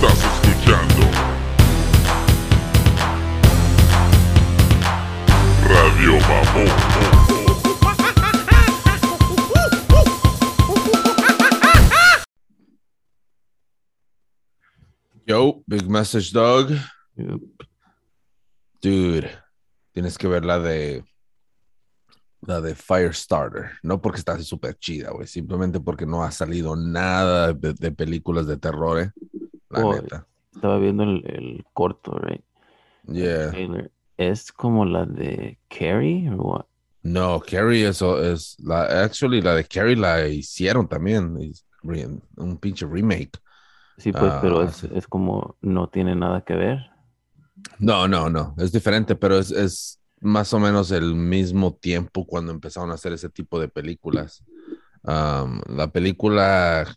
Estás escuchando Radio Mamón. Yo, Big Message Dog. Yep. Dude, tienes que ver la de la de Firestarter. No porque está súper chida, güey. Simplemente porque no ha salido nada de, de películas de terror, eh. La Oh, neta. Estaba viendo el, el corto, right? Yeah. ¿Es como la de Carrie o what? No, Carrie eso es la actually la de Carrie la hicieron también. Un pinche remake. Sí, pues, pero Ah, es, es como no tiene nada que ver. No, no, no. Es diferente, pero es, es más o menos el mismo tiempo cuando empezaron a hacer ese tipo de películas. Um, la película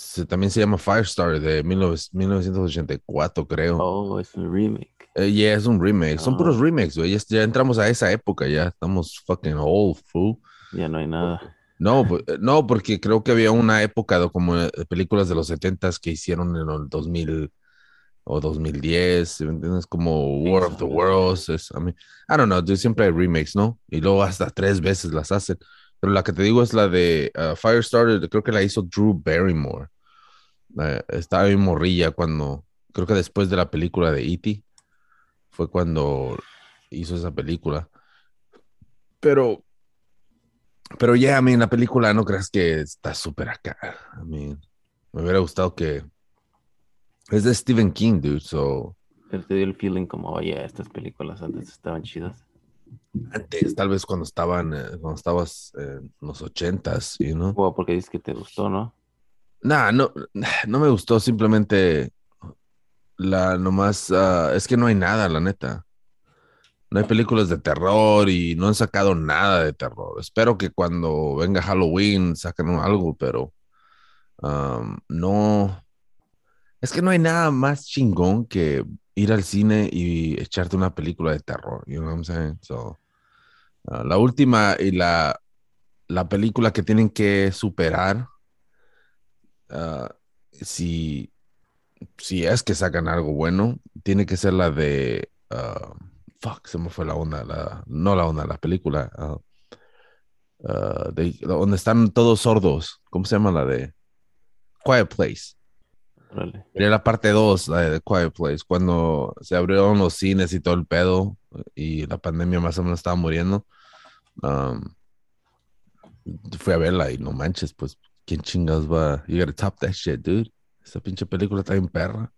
se- también se llama Firestarter de 19 1984, creo. Oh, es un remake. Eh, yeah, es un remake. Son Ah. puros remakes, güey. Ya, ya entramos a esa época, ya estamos fucking old, fool. Ya no hay nada. No, no, porque creo que había una época de como de películas de los 70s que hicieron en el 2000 o 2010, ¿sí me entiendes? Como War of the. Worlds. Es, I, mean, I don't know, dude, siempre hay remakes, ¿no? Y luego hasta tres veces las hacen. Pero la que te digo es la de uh, Firestarter, creo que la hizo Drew Barrymore. Eh, estaba bien morrilla cuando, creo que después de la película de E.T., fue cuando hizo esa película. Pero, pero ya, a mí la película no creas que está súper acá. I mean, me hubiera gustado que. Es de Stephen King, dude. So, Pero te dio el feeling como, oye, estas películas antes estaban chidas. antes, tal vez cuando estaban, eh, cuando estabas en los ochentas, you know. Porque dices que te gustó, ¿no? Nah, no, no me gustó. Simplemente la nomás. ah, es que no hay nada, la neta. No hay películas de terror y no han sacado nada de terror. Espero que cuando venga Halloween saquen algo, pero um, no. Es que no hay nada más chingón que ir al cine y echarte una película de terror. You know what I'm saying? So, uh, la última y la película que tienen que superar uh, si, si es que sacan algo bueno, tiene que ser la de. uh, fuck, se me fue la onda. La, no la onda, la película. uh, uh, de- donde están todos sordos. ¿Cómo se llama la de? Quiet Place. Miré la parte 2, la de Quiet Place, cuando se abrieron los cines y todo el pedo y la pandemia más o menos estaba muriendo. um, fui a verla y no manches, pues, ¿quién chingas va? You gotta top that shit, dude. Esa pinche película está en perra.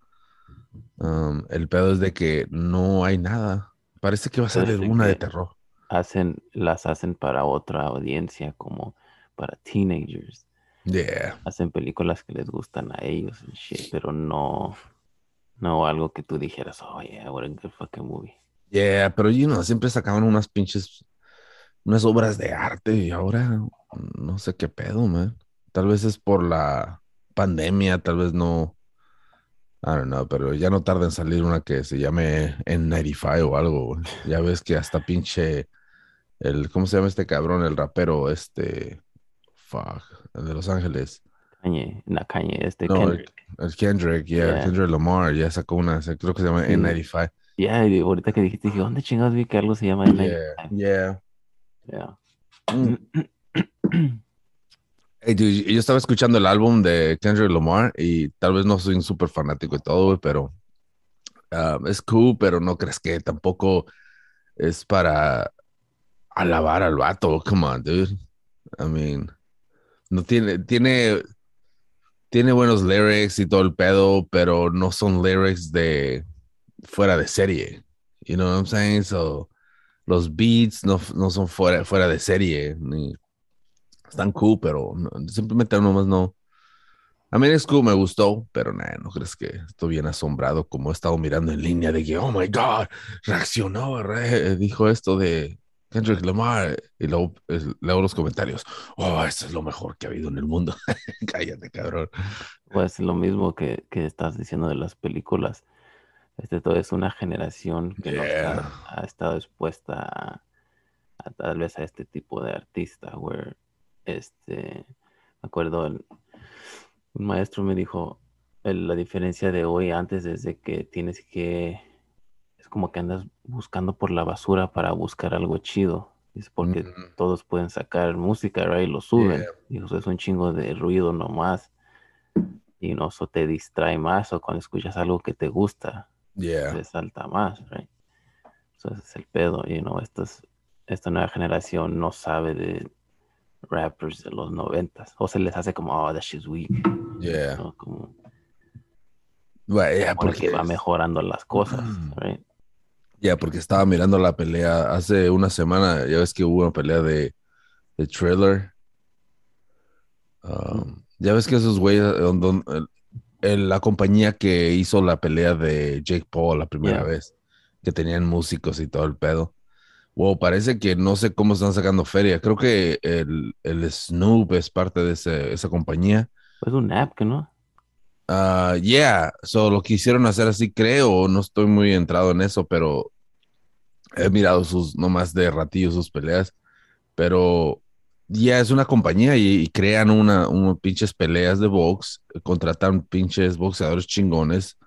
Um, el pedo es de que no hay nada. Parece que va a salir Parece una de terror. Hacen, las hacen para otra audiencia, como para teenagers. Yeah. Hacen películas que les gustan a ellos and shit, pero no, no algo que tú dijeras, oh yeah, what a good fucking movie. Yeah, pero you know, siempre sacaban unas pinches, unas obras de arte y ahora no sé qué pedo, man. Tal vez es por la pandemia, tal vez no. I don't know, pero ya no tarda en salir una que se llame N95 o algo. güey. Ya ves que hasta pinche el, ¿cómo se llama este cabrón? El rapero, este, fuck, el de Los Ángeles. Kanye, na Kanye, este No, Kendrick. el Kendrick, yeah, Yeah. Kendrick Lamar, ya sacó una, creo que se llama Sí. N95. Ya, y ahorita que dijiste, dije, ¿dónde chingados vi que algo se llama Yeah, N95? yeah. Yeah. Mm. Hey, yo estaba escuchando el álbum de Kendrick Lamar y tal vez no soy un súper fanático y todo, pero ah, es cool, pero no crees que tampoco es para alabar al vato. Come on, dude. I mean, no tiene, tiene, tiene buenos lyrics y todo el pedo, pero no son lyrics de fuera de serie. You know what I'm saying? So, los beats no, no son fuera, fuera de serie, ni están cool, pero no- simplemente nomás no. A mí es cool, me gustó, pero nah, no crees que estoy bien asombrado como he estado mirando en línea de que, oh my god, reaccionó, re- dijo esto de Kendrick Lamar y luego leo los comentarios, oh, eso es lo mejor que ha habido en el mundo. Cállate, cabrón. Pues lo mismo que, que estás diciendo de las películas. Este todo es una generación que no Yeah. está- ha estado expuesta a, a tal vez a este tipo de artista, where este me acuerdo el- un maestro me dijo el- la diferencia de hoy antes es de que tienes que, es como que andas buscando por la basura para buscar algo chido. Es porque Mm. todos pueden sacar música, right? Lo suben. Yeah. Y eso es un chingo de ruido nomás. Y no, eso te distrae más o cuando escuchas algo que te gusta, Yeah. te salta más, right? Eso es el pedo, you know, estos- esta nueva generación no sabe de rappers de los noventas. O se les hace como, oh, that shit's weak. Yeah. ¿no? Como, yeah, como porque, que va mejorando las cosas, Mm. right? yeah, porque estaba mirando la pelea hace una semana. Ya ves que hubo una pelea de, de Thriller. Um, ya ves que esos güeyes, eh, la compañía que hizo la pelea de Jake Paul la primera Yeah. vez, que tenían músicos y todo el pedo. Wow, parece que no sé cómo están sacando feria. Creo que el, el Snoop es parte de ese- esa compañía. Es un app, que no? Ah, yeah, so lo quisieron hacer así, creo, no estoy muy entrado en eso, pero he mirado sus, nomás de ratillo sus peleas, pero ya es una compañía y, y crean una, pinches peleas de box, contratan pinches boxeadores chingones,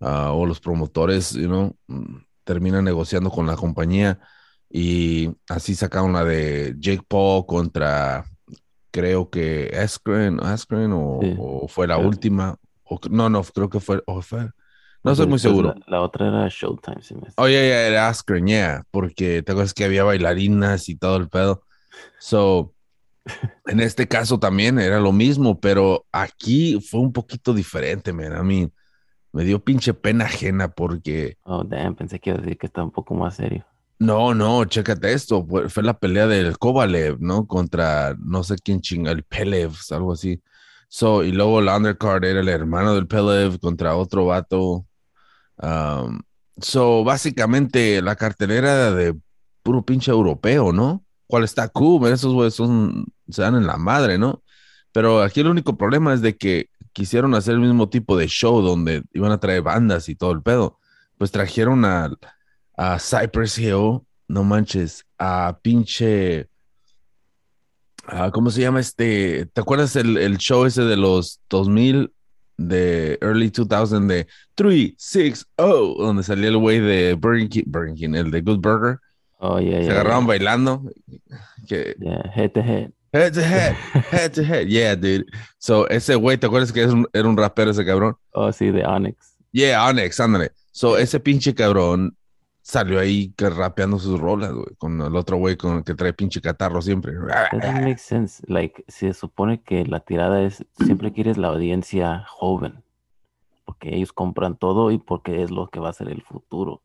ah, o los promotores, you know, mm, terminan negociando con la compañía y así sacaron la de Jake Paul contra, creo que Askren, Askren o, Sí. o fue la última, o, no, no, creo que fue, o fue, no Porque estoy muy seguro. La, la otra era Showtime, si me Oh, yeah, yeah, era Askren, yeah, porque te acuerdas que había bailarinas y todo el pedo. So, en este caso también era lo mismo, pero aquí fue un poquito diferente, man. A mí me dio pinche pena ajena porque, Oh, damn, pensé que iba a decir que está un poco más serio. No, no, chécate esto, fue, fue la pelea del Kovalev, ¿no? Contra no sé quién chinga, el Pelev, algo así. So, y luego la undercard era el hermano del Pelev contra otro vato. So, básicamente la cartelera de puro pinche europeo, ¿no? ¿Cuál está man, Esos güeyes son, se dan en la madre, ¿no? Pero aquí el único problema es de que quisieron hacer el mismo tipo de show donde iban a traer bandas y todo el pedo. Pues trajeron a, a Cypress Hill, no manches, a pinche. ah, ¿Cómo se llama este? ¿Te acuerdas el, el show ese de los 2000 de early 2000 de 360 donde salía el güey de Burger King, Burger King, el de Good Burger? Oh, yeah, Se yeah. agarraban yeah. bailando. Que, Yeah, head to head. head to head, head to head. Yeah, dude. So, ese güey, ¿te acuerdas que es un- era un rapero ese cabrón? Oh, sí, de Onyx. Yeah, Onyx, ándale. So, ese pinche cabrón salió ahí rapeando sus rolas, güey, con el otro güey con el que trae pinche catarro siempre. Doesn't make sense. Like, se supone que la tirada es siempre quieres la audiencia joven. Porque ellos compran todo y porque es lo que va a ser el futuro.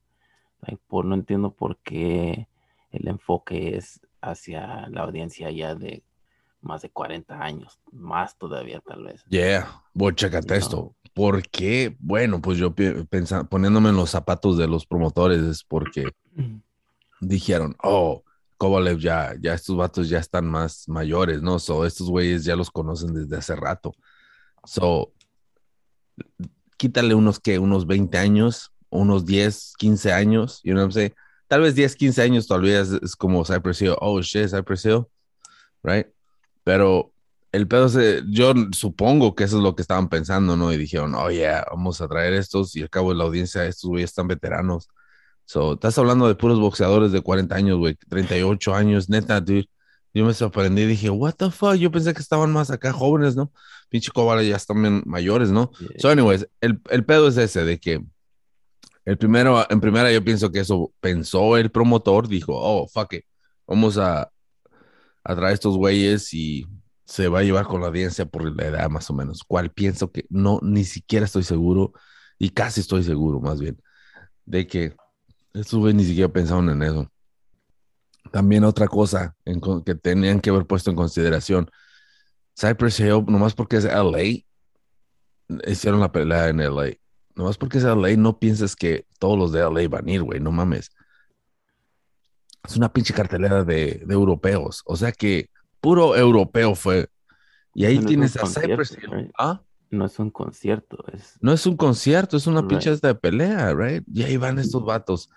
Like, por, no entiendo por qué el enfoque es hacia la audiencia ya de más de 40 años. Más todavía, tal vez. Yeah, bueno, chécate No. esto. ¿Por qué? Bueno, pues yo pi- pensa- poniéndome en los zapatos de los promotores es porque dijeron, oh, Kovalev ya, ya estos vatos ya están más mayores, ¿no? So, estos güeyes ya los conocen desde hace rato. So, quítale unos que, unos 20 años, unos 10, 15 años, you know what I'm saying? Tal vez 10, 15 años todavía es, es como Cypress Hill, oh shit, Cypress Hill, right? Pero el pedo se, yo supongo que eso es lo que estaban pensando, ¿no? Y dijeron, oh yeah, vamos a traer estos y al cabo de la audiencia, estos güeyes están veteranos. So, estás hablando de puros boxeadores de 40 años, güey, 38 años, neta, dude. Yo me sorprendí y dije, what the fuck? Yo pensé que estaban más acá jóvenes, ¿no? Pinche Cobala ya están mayores, ¿no? Yeah. So, anyways, el, el pedo es ese de que el primero, en primera yo pienso que eso pensó el promotor, dijo, oh, fuck it, vamos a, a traer estos güeyes y se va a llevar con la audiencia por la edad más o menos, cual pienso que no, ni siquiera estoy seguro y casi estoy seguro más bien de que estos güeyes ni siquiera pensaron en eso. También otra cosa que tenían que haber puesto en consideración, Cypress Hill, nomás porque es LA, hicieron la pelea en LA. Nomás porque es LA, no pienses que todos los de LA van a ir, güey, no mames. Es una pinche cartelera de, de europeos, o sea que puro europeo fue. Y ahí No tienes a Cypress right? ¿Ah? No es un concierto, es No es un concierto, es una Right. pinche esta de pelea, right? Y ahí van estos vatos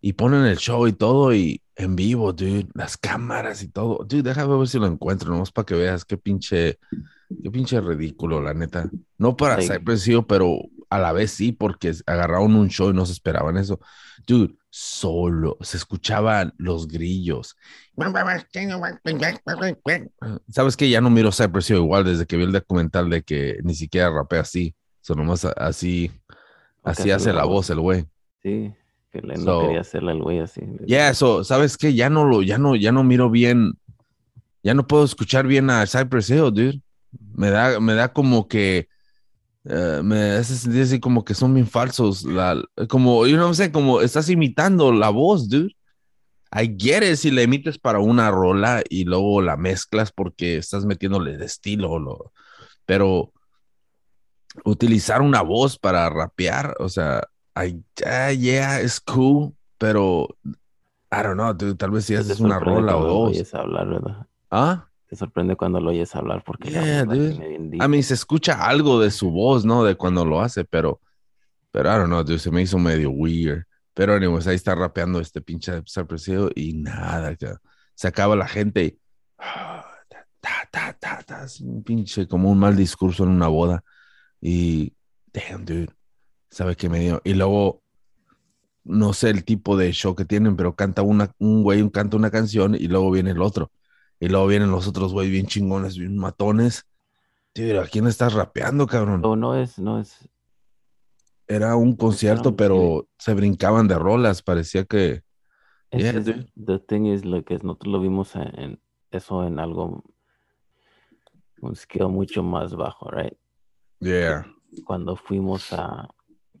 y ponen el show y todo y en vivo, dude, las cámaras y todo. Dude, déjame ver si lo encuentro, nomás para que veas qué pinche qué pinche ridículo, la neta. No para. Cypress Hill, pero a la vez sí, porque agarraron un show y no se esperaban eso. Dude, solo se escuchaban los grillos. Sabes que ya no miro Cypress Hill igual desde que vi el documental de que ni siquiera rapea así. Son nomás así, así hace la voz el güey. Sí, que le- no quería hacerle al güey así. Ya, eso, ¿sabes qué? Ya no lo, ya no, ya no miro bien, ya no puedo escuchar bien a Cypress Hill, dude. Me da, me da como que, eh, me hace sentir así como que son bien falsos, la, como, yo no sé, como estás imitando la voz, dude. I get it si la emites para una rola y luego la mezclas porque estás metiéndole de estilo, lo, pero utilizar una voz para rapear, o sea, I, ah, yeah, es cool, pero I don't know, dude, tal vez si haces una rola o dos. hablar, ¿verdad? ¿Ah? Te sorprende cuando lo oyes hablar porque Yeah. A mí se escucha algo de su voz, ¿no? De cuando lo hace, pero, pero I don't know, dude, se me hizo medio weird. Pero, anyways, ahí está rapeando este pinche Hill y nada, ya. Se acaba la gente y. Ta, ta, ta, ta, es un pinche, como un mal discurso en una boda. Y. Damn, dude. ¿Sabe qué me dio? Y luego. No sé el tipo de show que tienen, pero canta una, un güey, canta una canción y luego viene el otro. Y luego vienen los otros güey bien chingones, bien matones. Dude, ¿a quién estás rapeando, cabrón? No, no es, no es, Era un concierto, pero se brincaban de rolas. Parecía que. es- Yeah, es- the thing is, lo que nosotros lo vimos en, en eso en algo, un scale mucho más bajo, right? Yeah. Cuando fuimos a,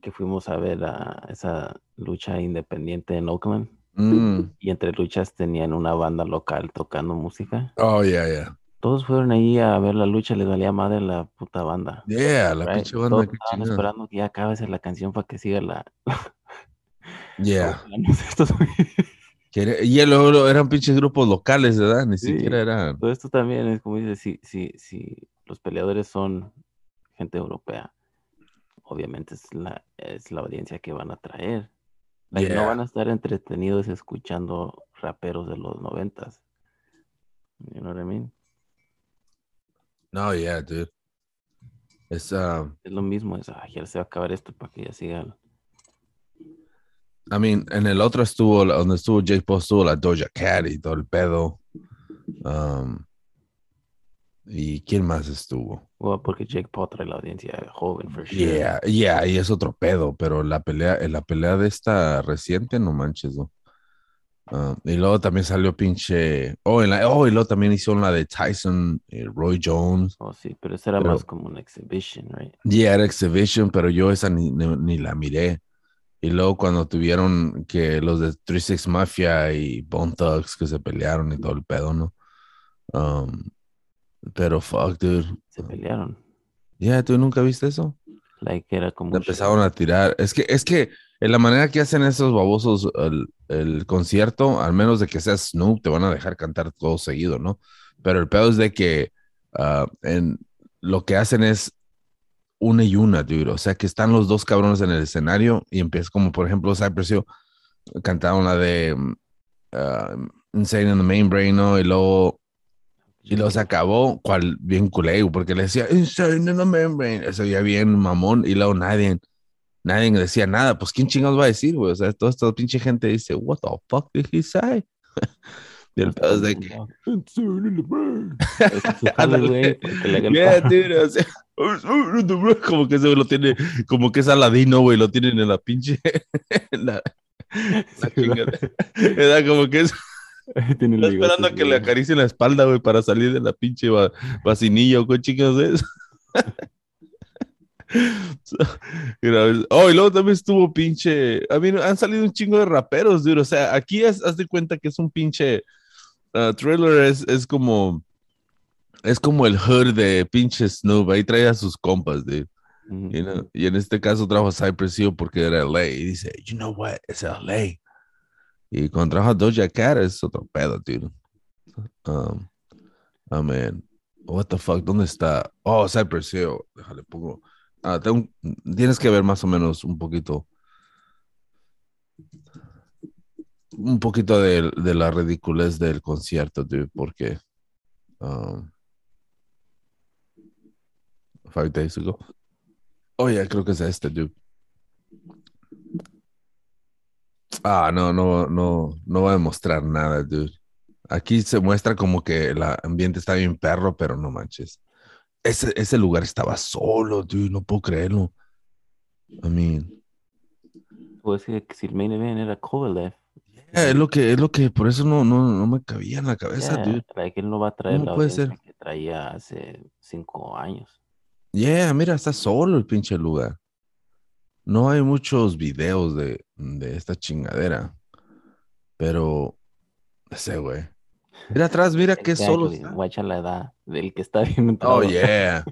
que fuimos a ver a esa lucha independiente en Oakland Mm. y entre luchas tenían una banda local tocando música. Oh, yeah, yeah. Todos fueron ahí a ver la lucha, les valía madre la puta banda. Yeah, la right? pinche banda. Todos estaban chingada. esperando que ya acabe la canción para que siga la. Yeah. Y luego luego eran pinches grupos locales, ¿verdad? Ni Sí. siquiera eran. Todo esto también es como dices, si, si, si los peleadores son gente europea, obviamente es la, es la audiencia que van a traer. Like, Yeah. No van a estar entretenidos escuchando raperos de los noventas. You know what I mean? No, yeah, dude. Es, ah, Es lo mismo, es, "Ay, ya se va a acabar esto para que ya siga. el-". I mean, en el otro estuvo, donde estuvo Jake Paul, estuvo la Doja Cat y todo el pedo. Um, ¿Y quién más estuvo? Well, porque Jake Paul trae la audiencia joven, for sure. Yeah, yeah, y es otro pedo, pero la pelea, en la pelea de esta reciente, no manches, ¿no? Ah, y luego también salió pinche. Oh, en la- oh, y luego también hizo la de Tyson, y Roy Jones. Oh, sí, pero eso era Pero- más como una exhibition, right? Yeah, era Exhibition, pero yo esa ni, ni- ni la miré. Y luego cuando tuvieron que los de 36 Mafia y Bone Thugs que se pelearon y todo el pedo, ¿no? Um, pero fuck, dude. Se pelearon. Yeah, ¿tú nunca viste eso? Like, era como. Le empezaron a tirar. Es que, es que en la manera que hacen esos babosos el, el concierto, al menos de que seas Snoop, te van a dejar cantar todo seguido, ¿no? Pero el pedo es de que ah, en, lo que hacen es una y una, dude. O sea, que están los dos cabrones en el escenario y empieza como, por ejemplo, Cypress Hill cantaron la de mm, ah, Insane in the Main Brain, ¿no? Y luego y se acabó, cual bien culé, porque le decía, Insane in the membrane. Eso ya bien mamón. Y luego nadie, nadie decía nada. Pues, ¿quién chingados va a decir, güey? O sea, toda esta pinche gente dice, What the fuck did he say? y el pedo es de que, Yeah, dude, o sea, como que ese lo tiene, como que es Aladino, güey, lo tienen en la pinche, en la, la chingada. Era como que es, Tiene bigote, esperando a que le güey. acaricien la espalda, güey, para salir de la pinche va- vacinilla o con chicas know, oh, y luego también estuvo pinche. A mí han salido un chingo de raperos, dude. O sea, aquí haz, haz de cuenta que es un pinche. uh, Thriller es, es como. Es como el hood de pinche Snoop. Ahí trae a sus compas, dude. Ujú. you know. Y en este caso trajo a Cypress Hill porque era LA. Y dice, you know what? Es LA. Y cuando trajo a Doja Cat es otro pedo, dude. Um, what the fuck? ¿Dónde está? Oh, Cypress Hill. Déjale, pongo. Ah, tienes que ver más o menos un poquito. Un poquito de, la ridiculez del concierto, dude, porque. um, five days ago. Oh, yeah, creo que es este, dude. Ah, no, no, no, no va a demostrar nada, dude. Aquí se muestra como que el ambiente está bien perro, pero no manches. Ese, ese lugar estaba solo, dude, no puedo creerlo. I mean, Pues que si el main event era Kovalev. yeah, es lo que, es lo que, por eso no, no, no me cabía en la cabeza, yeah, dude. like, él no va a traer ¿Cómo la puede ser? que traía hace cinco años. Yeah, mira, está solo el pinche lugar. No hay muchos videos de, de esta chingadera. Pero, no sé, güey. Mira atrás, mira qué Exactly, solo está. Guacha la edad del que está bien Oh, yeah.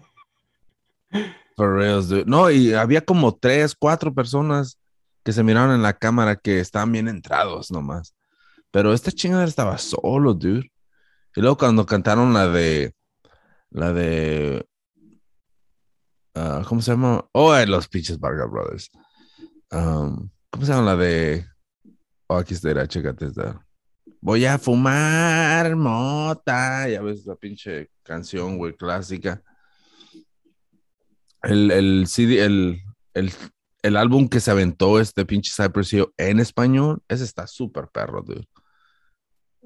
For reals, dude. No, y había como tres, cuatro personas que se miraron en la cámara que estaban bien entrados nomás. Pero esta chingadera estaba solo, dude. Y luego cuando cantaron la de, la de, ah, ¿cómo se llama? Oh, eh, los pinches Vargas Brothers. ¿Cómo se llama la de? Oh, aquí está, chécate esta. Voy a fumar mota. Ya ves la pinche canción, güey, clásica. El, el CD, el, el, el álbum que se aventó este pinche Cypress Hill en español, ese está súper perro, dude.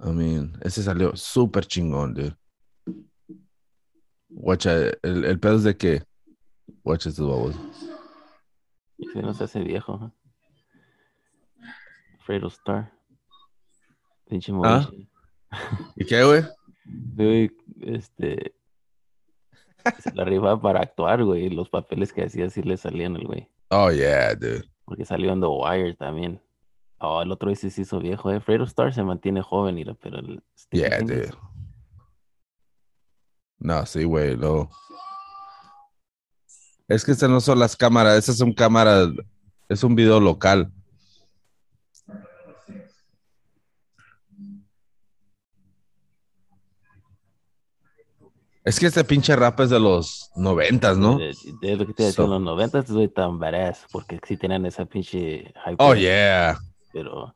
I mean, ese salió súper chingón, dude. Guacha, el, el pedo es de que. Guacha estos babos. Y se nos hace viejo. ¿eh? Fredo Star. Pinche Ah. ¿Y qué, güey? Güey, este. Se la rifa para actuar, güey. Los papeles que hacía sí le salían al güey. Oh, yeah, dude. Porque salió en The Wire también. Oh, el otro ese se hizo viejo, eh. Fredo Star se mantiene joven, pero el Yeah, dude. No, sí, güey, lo. Es que estas no son las cámaras, esas son cámaras, es un video local. Es que este pinche rap es de los noventas, ¿no? De, lo que te decía So- en los 90 soy tan badass, porque sí tenían esa pinche hype. Oh, yeah. Pero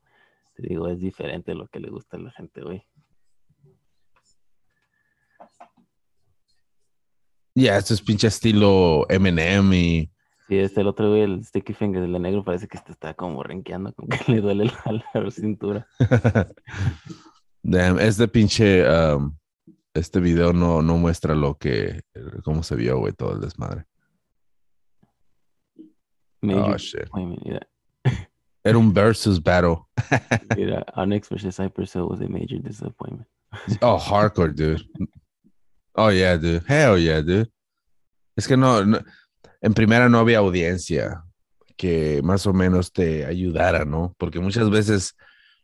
te digo, es diferente lo que le gusta a la gente, güey. Yeah, este es pinche estilo Eminem y. Sí, este el otro güey, el Sticky Fingers, de negro, parece que este está como renqueando, como que le duele la, la cintura. Damn, este pinche. um, este video no, no muestra lo que. cómo se vio, güey, todo el desmadre. Major Oh, shit. mira, Era un versus battle. mira, Onyx versus Cypress Hill was a major disappointment. Oh, hardcore, dude. Oh, yeah, dude. Hell yeah, dude. Es que no, en primera no había audiencia que más o menos te ayudara, ¿no? Porque muchas veces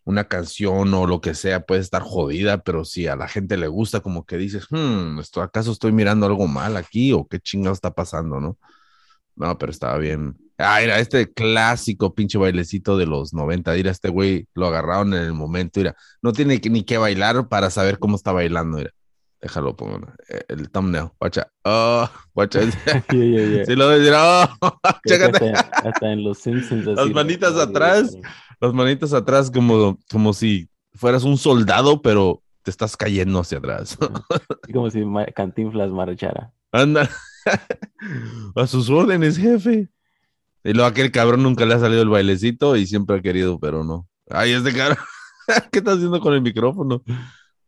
una canción o lo que sea puede estar jodida, pero si a la gente le gusta, como que dices, hmm, ¿esto, ¿acaso estoy mirando algo mal aquí o qué chingado está pasando, no? No, pero estaba bien. Ah, era este clásico pinche bailecito de los 90. Mira, este güey lo agarraron en el momento. Mira, no tiene ni que bailar para saber cómo está bailando. Mira, déjalo, pongo eh, el thumbnail. Guacha. Oh, guacha. Yeah, yeah, yeah. Si lo decir, oh, hasta, hasta en los Simpsons. Las así, manitas ¿no? atrás. Las manitas atrás, como, como si fueras un soldado, pero te estás cayendo hacia atrás. Como si Cantinflas marchara. Anda. A sus órdenes, jefe. Y luego aquel cabrón nunca le ha salido el bailecito y siempre ha querido, pero no. Ay, este cabrón. ¿Qué estás haciendo con el micrófono?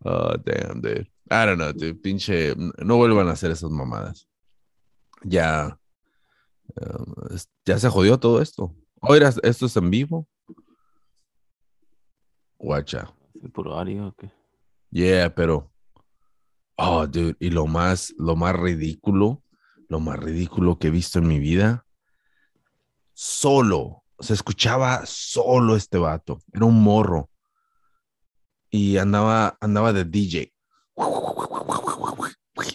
Oh, damn, dude. I don't know. Pinche. No vuelvan a hacer esas mamadas. Ya. es- ya se jodió todo esto. Oiga, esto es en vivo. Guacha. ¿El puro o qué? Yeah, pero. Oh, dude. Y lo más, lo más ridículo, lo más ridículo que he visto en mi vida. Solo. Se escuchaba solo este vato. Era un morro. Y andaba, andaba de DJ.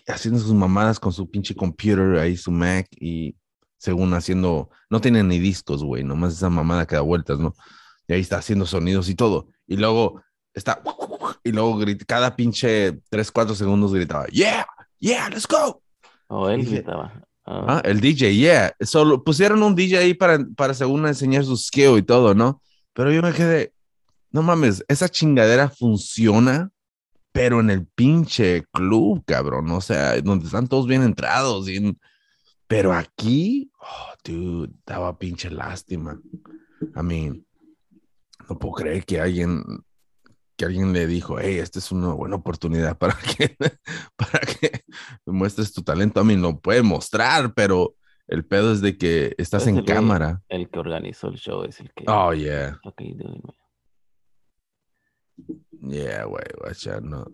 Haciendo sus mamadas con su pinche computer ahí, su Mac. Y según haciendo. No tiene ni discos, güey. Nomás esa mamada que da vueltas, ¿no? Y ahí está haciendo sonidos y todo. Y luego está. Y luego grita, cada pinche 3, 4 segundos gritaba, yeah, yeah, let's go. O él Dije- gritaba. Ah, Ah, el DJ, yeah. Solo pusieron un DJ ahí para, para según enseñar su skill y todo, ¿no? Pero yo me quedé, no mames, esa chingadera funciona, pero en el pinche club, cabrón. O sea, donde están todos bien entrados y Pero aquí, oh, dude, daba pinche lástima. I mean, no puedo creer que alguien, que alguien le dijo, hey, esta es una buena oportunidad para que, para que muestres tu talento. A mí no puede mostrar, pero el pedo es de que estás Es en el cámara. El que organizó el show es el que. Oh, yeah. Ok, doing, man. Yeah, güey, guacha, no.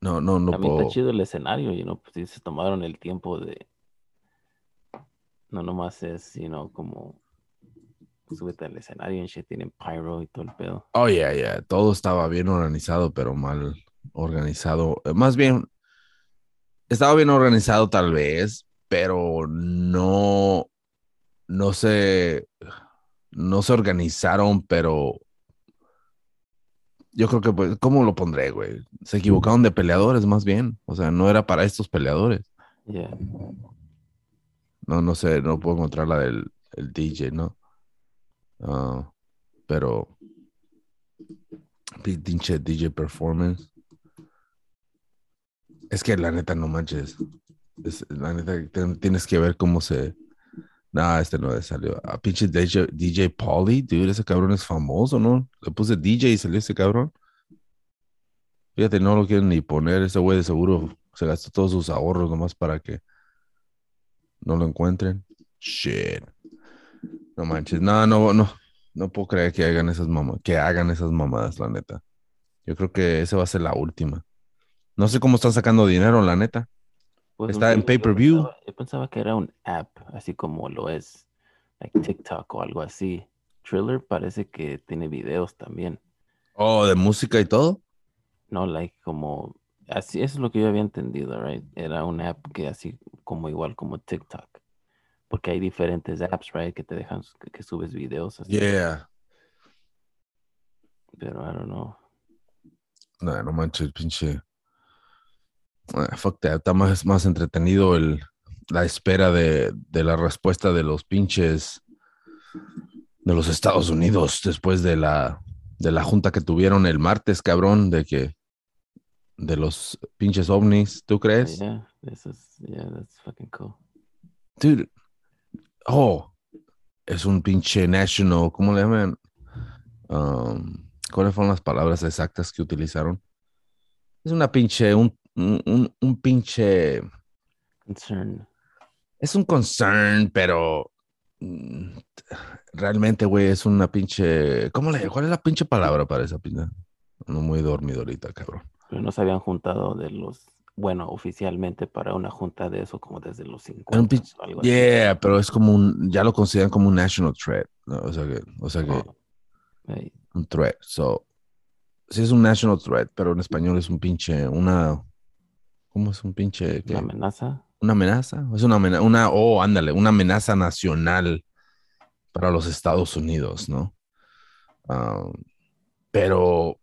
No, no, no A mí puedo. está chido el escenario, you know, pues se tomaron el tiempo de. No nomás es, sino como. Súbete al escenario y shit, tienen pyro y todo el pedo. Oh, yeah, yeah. Todo estaba bien organizado, pero mal organizado. Eh, Más bien, estaba bien organizado tal vez, pero no, no se, no se organizaron, pero yo creo que, pues, ¿cómo lo pondré, güey? Se equivocaron de peleadores, más bien. O sea, no era para estos peleadores. Yeah. No, no sé, no puedo encontrar la del el DJ, ¿no? Ah, pero pi- pinche DJ performance. Es que la neta no manches. Es- la neta tienes que ver cómo se. Nah, este no salió. A pinche DJ, DJ Pauly, dude, ese cabrón es famoso, ¿no? Le puse DJ y salió ese cabrón. Fíjate, no lo quieren ni poner. Ese güey de seguro se gastó todos sus ahorros nomás para que no lo encuentren. Shit. No manches. No, no, no. No puedo creer que hagan esas mamadas, que hagan esas mamadas, la neta. Yo creo que esa va a ser la última. No sé cómo están sacando dinero, la neta. Pues, Está en yo pay-per-view. Yo pensaba que era un app, así como lo es, like TikTok o algo así. Triller parece que tiene videos también. Oh, de música y todo. No, like como, así eso es lo que yo había entendido, right? Era un app que así como igual como TikTok. Porque hay diferentes apps, right? Que te dejan, que, que subes videos así. Yeah. Pero I don't know. No, no manches, pinche. Ah, fuck that. Está más, más entretenido el, la espera de, de la respuesta de los pinches de los Estados Unidos después de la, de la junta que tuvieron el martes, cabrón, de que de los pinches ovnis, ¿tú crees? Yeah, this is, yeah, that's fucking cool. Dude. Oh, es un pinche national, ¿cómo le llaman? Um, ¿Cuáles fueron las palabras exactas que utilizaron? Es una pinche, un, un, un- un pinche, Concern. es un concern, pero mm, realmente, güey, es una pinche, ¿cómo le, cuál es la pinche palabra para esa pinche? No muy dormido ahorita, cabrón. Pero no se habían juntado de los, bueno, oficialmente para una junta de eso como desde los Era un 50 pinche- o algo así. Yeah, pero es como un, ya lo consideran como un national threat, ¿no? O sea que, o sea que, Oh, hey, un threat. So, sí es un national threat, pero en español es un pinche, una, ¿cómo es un pinche? una amenaza. ¿Una amenaza? Es una amenaza, una, oh, ándale, una amenaza nacional para los Estados Unidos, ¿no? Pero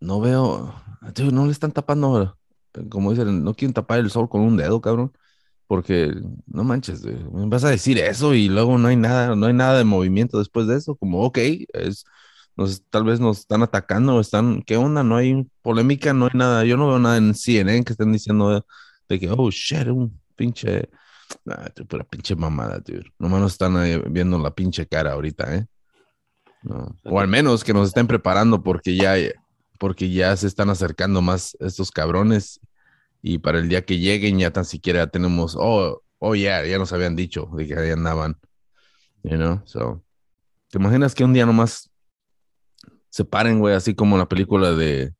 no veo, dude, no le están tapando, como dicen, no quieren tapar el sol con un dedo, cabrón. Porque no manches, me vas a decir eso y luego no hay nada, no hay nada de movimiento después de eso, como ok, es, nos, tal vez nos están atacando, están, ¿qué onda? No hay polémica, no hay nada, yo no veo nada en CNN que estén diciendo de, de que, oh shit, un pinche, nah, tú pura pinche mamada, dude. Nomás nos están ahí viendo la pinche cara ahorita, ¿eh? No. O al menos que nos estén preparando porque ya, porque ya se están acercando más estos cabrones y para el día que lleguen ya tan siquiera tenemos, oh, oh, ya, ya nos habían dicho de que ahí andaban, you know, so, ¿te imaginas que un día nomás se paren, güey, así como la película de,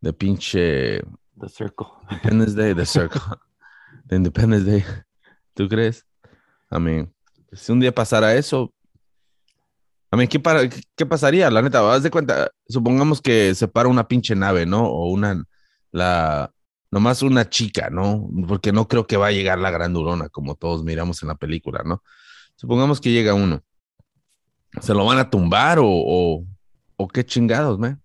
de pinche The Circle. Independence Day, The Circle, de Independence Day, ¿tú crees? I mean, si un día pasara eso, a mí, ¿qué, para- ¿qué pasaría? La neta, haz de cuenta, supongamos que se para una pinche nave, ¿no? O una, la, nomás una chica, ¿no? Porque no creo que va a llegar la grandulona como todos miramos en la película, ¿no? Supongamos que llega uno. ¿Se lo van a tumbar o, o, o qué chingados, man?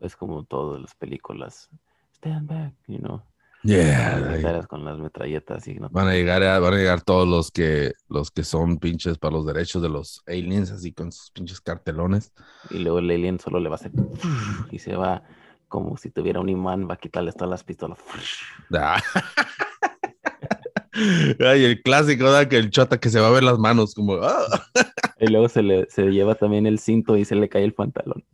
Es como todas las películas. Stand back, you know. Yeah, Las con las metralletas y no Van a llegar, a- van a llegar todos los que, los que son pinches para los derechos de los aliens, así con sus pinches cartelones. Y luego el alien solo le va a hacer y se va como si tuviera un imán, va a quitarles todas las pistolas. Ah. Ay, el clásico, ¿verdad? Que el chota que se va a ver las manos, como. ah. Y luego se le se lleva también el cinto y se le cae el pantalón.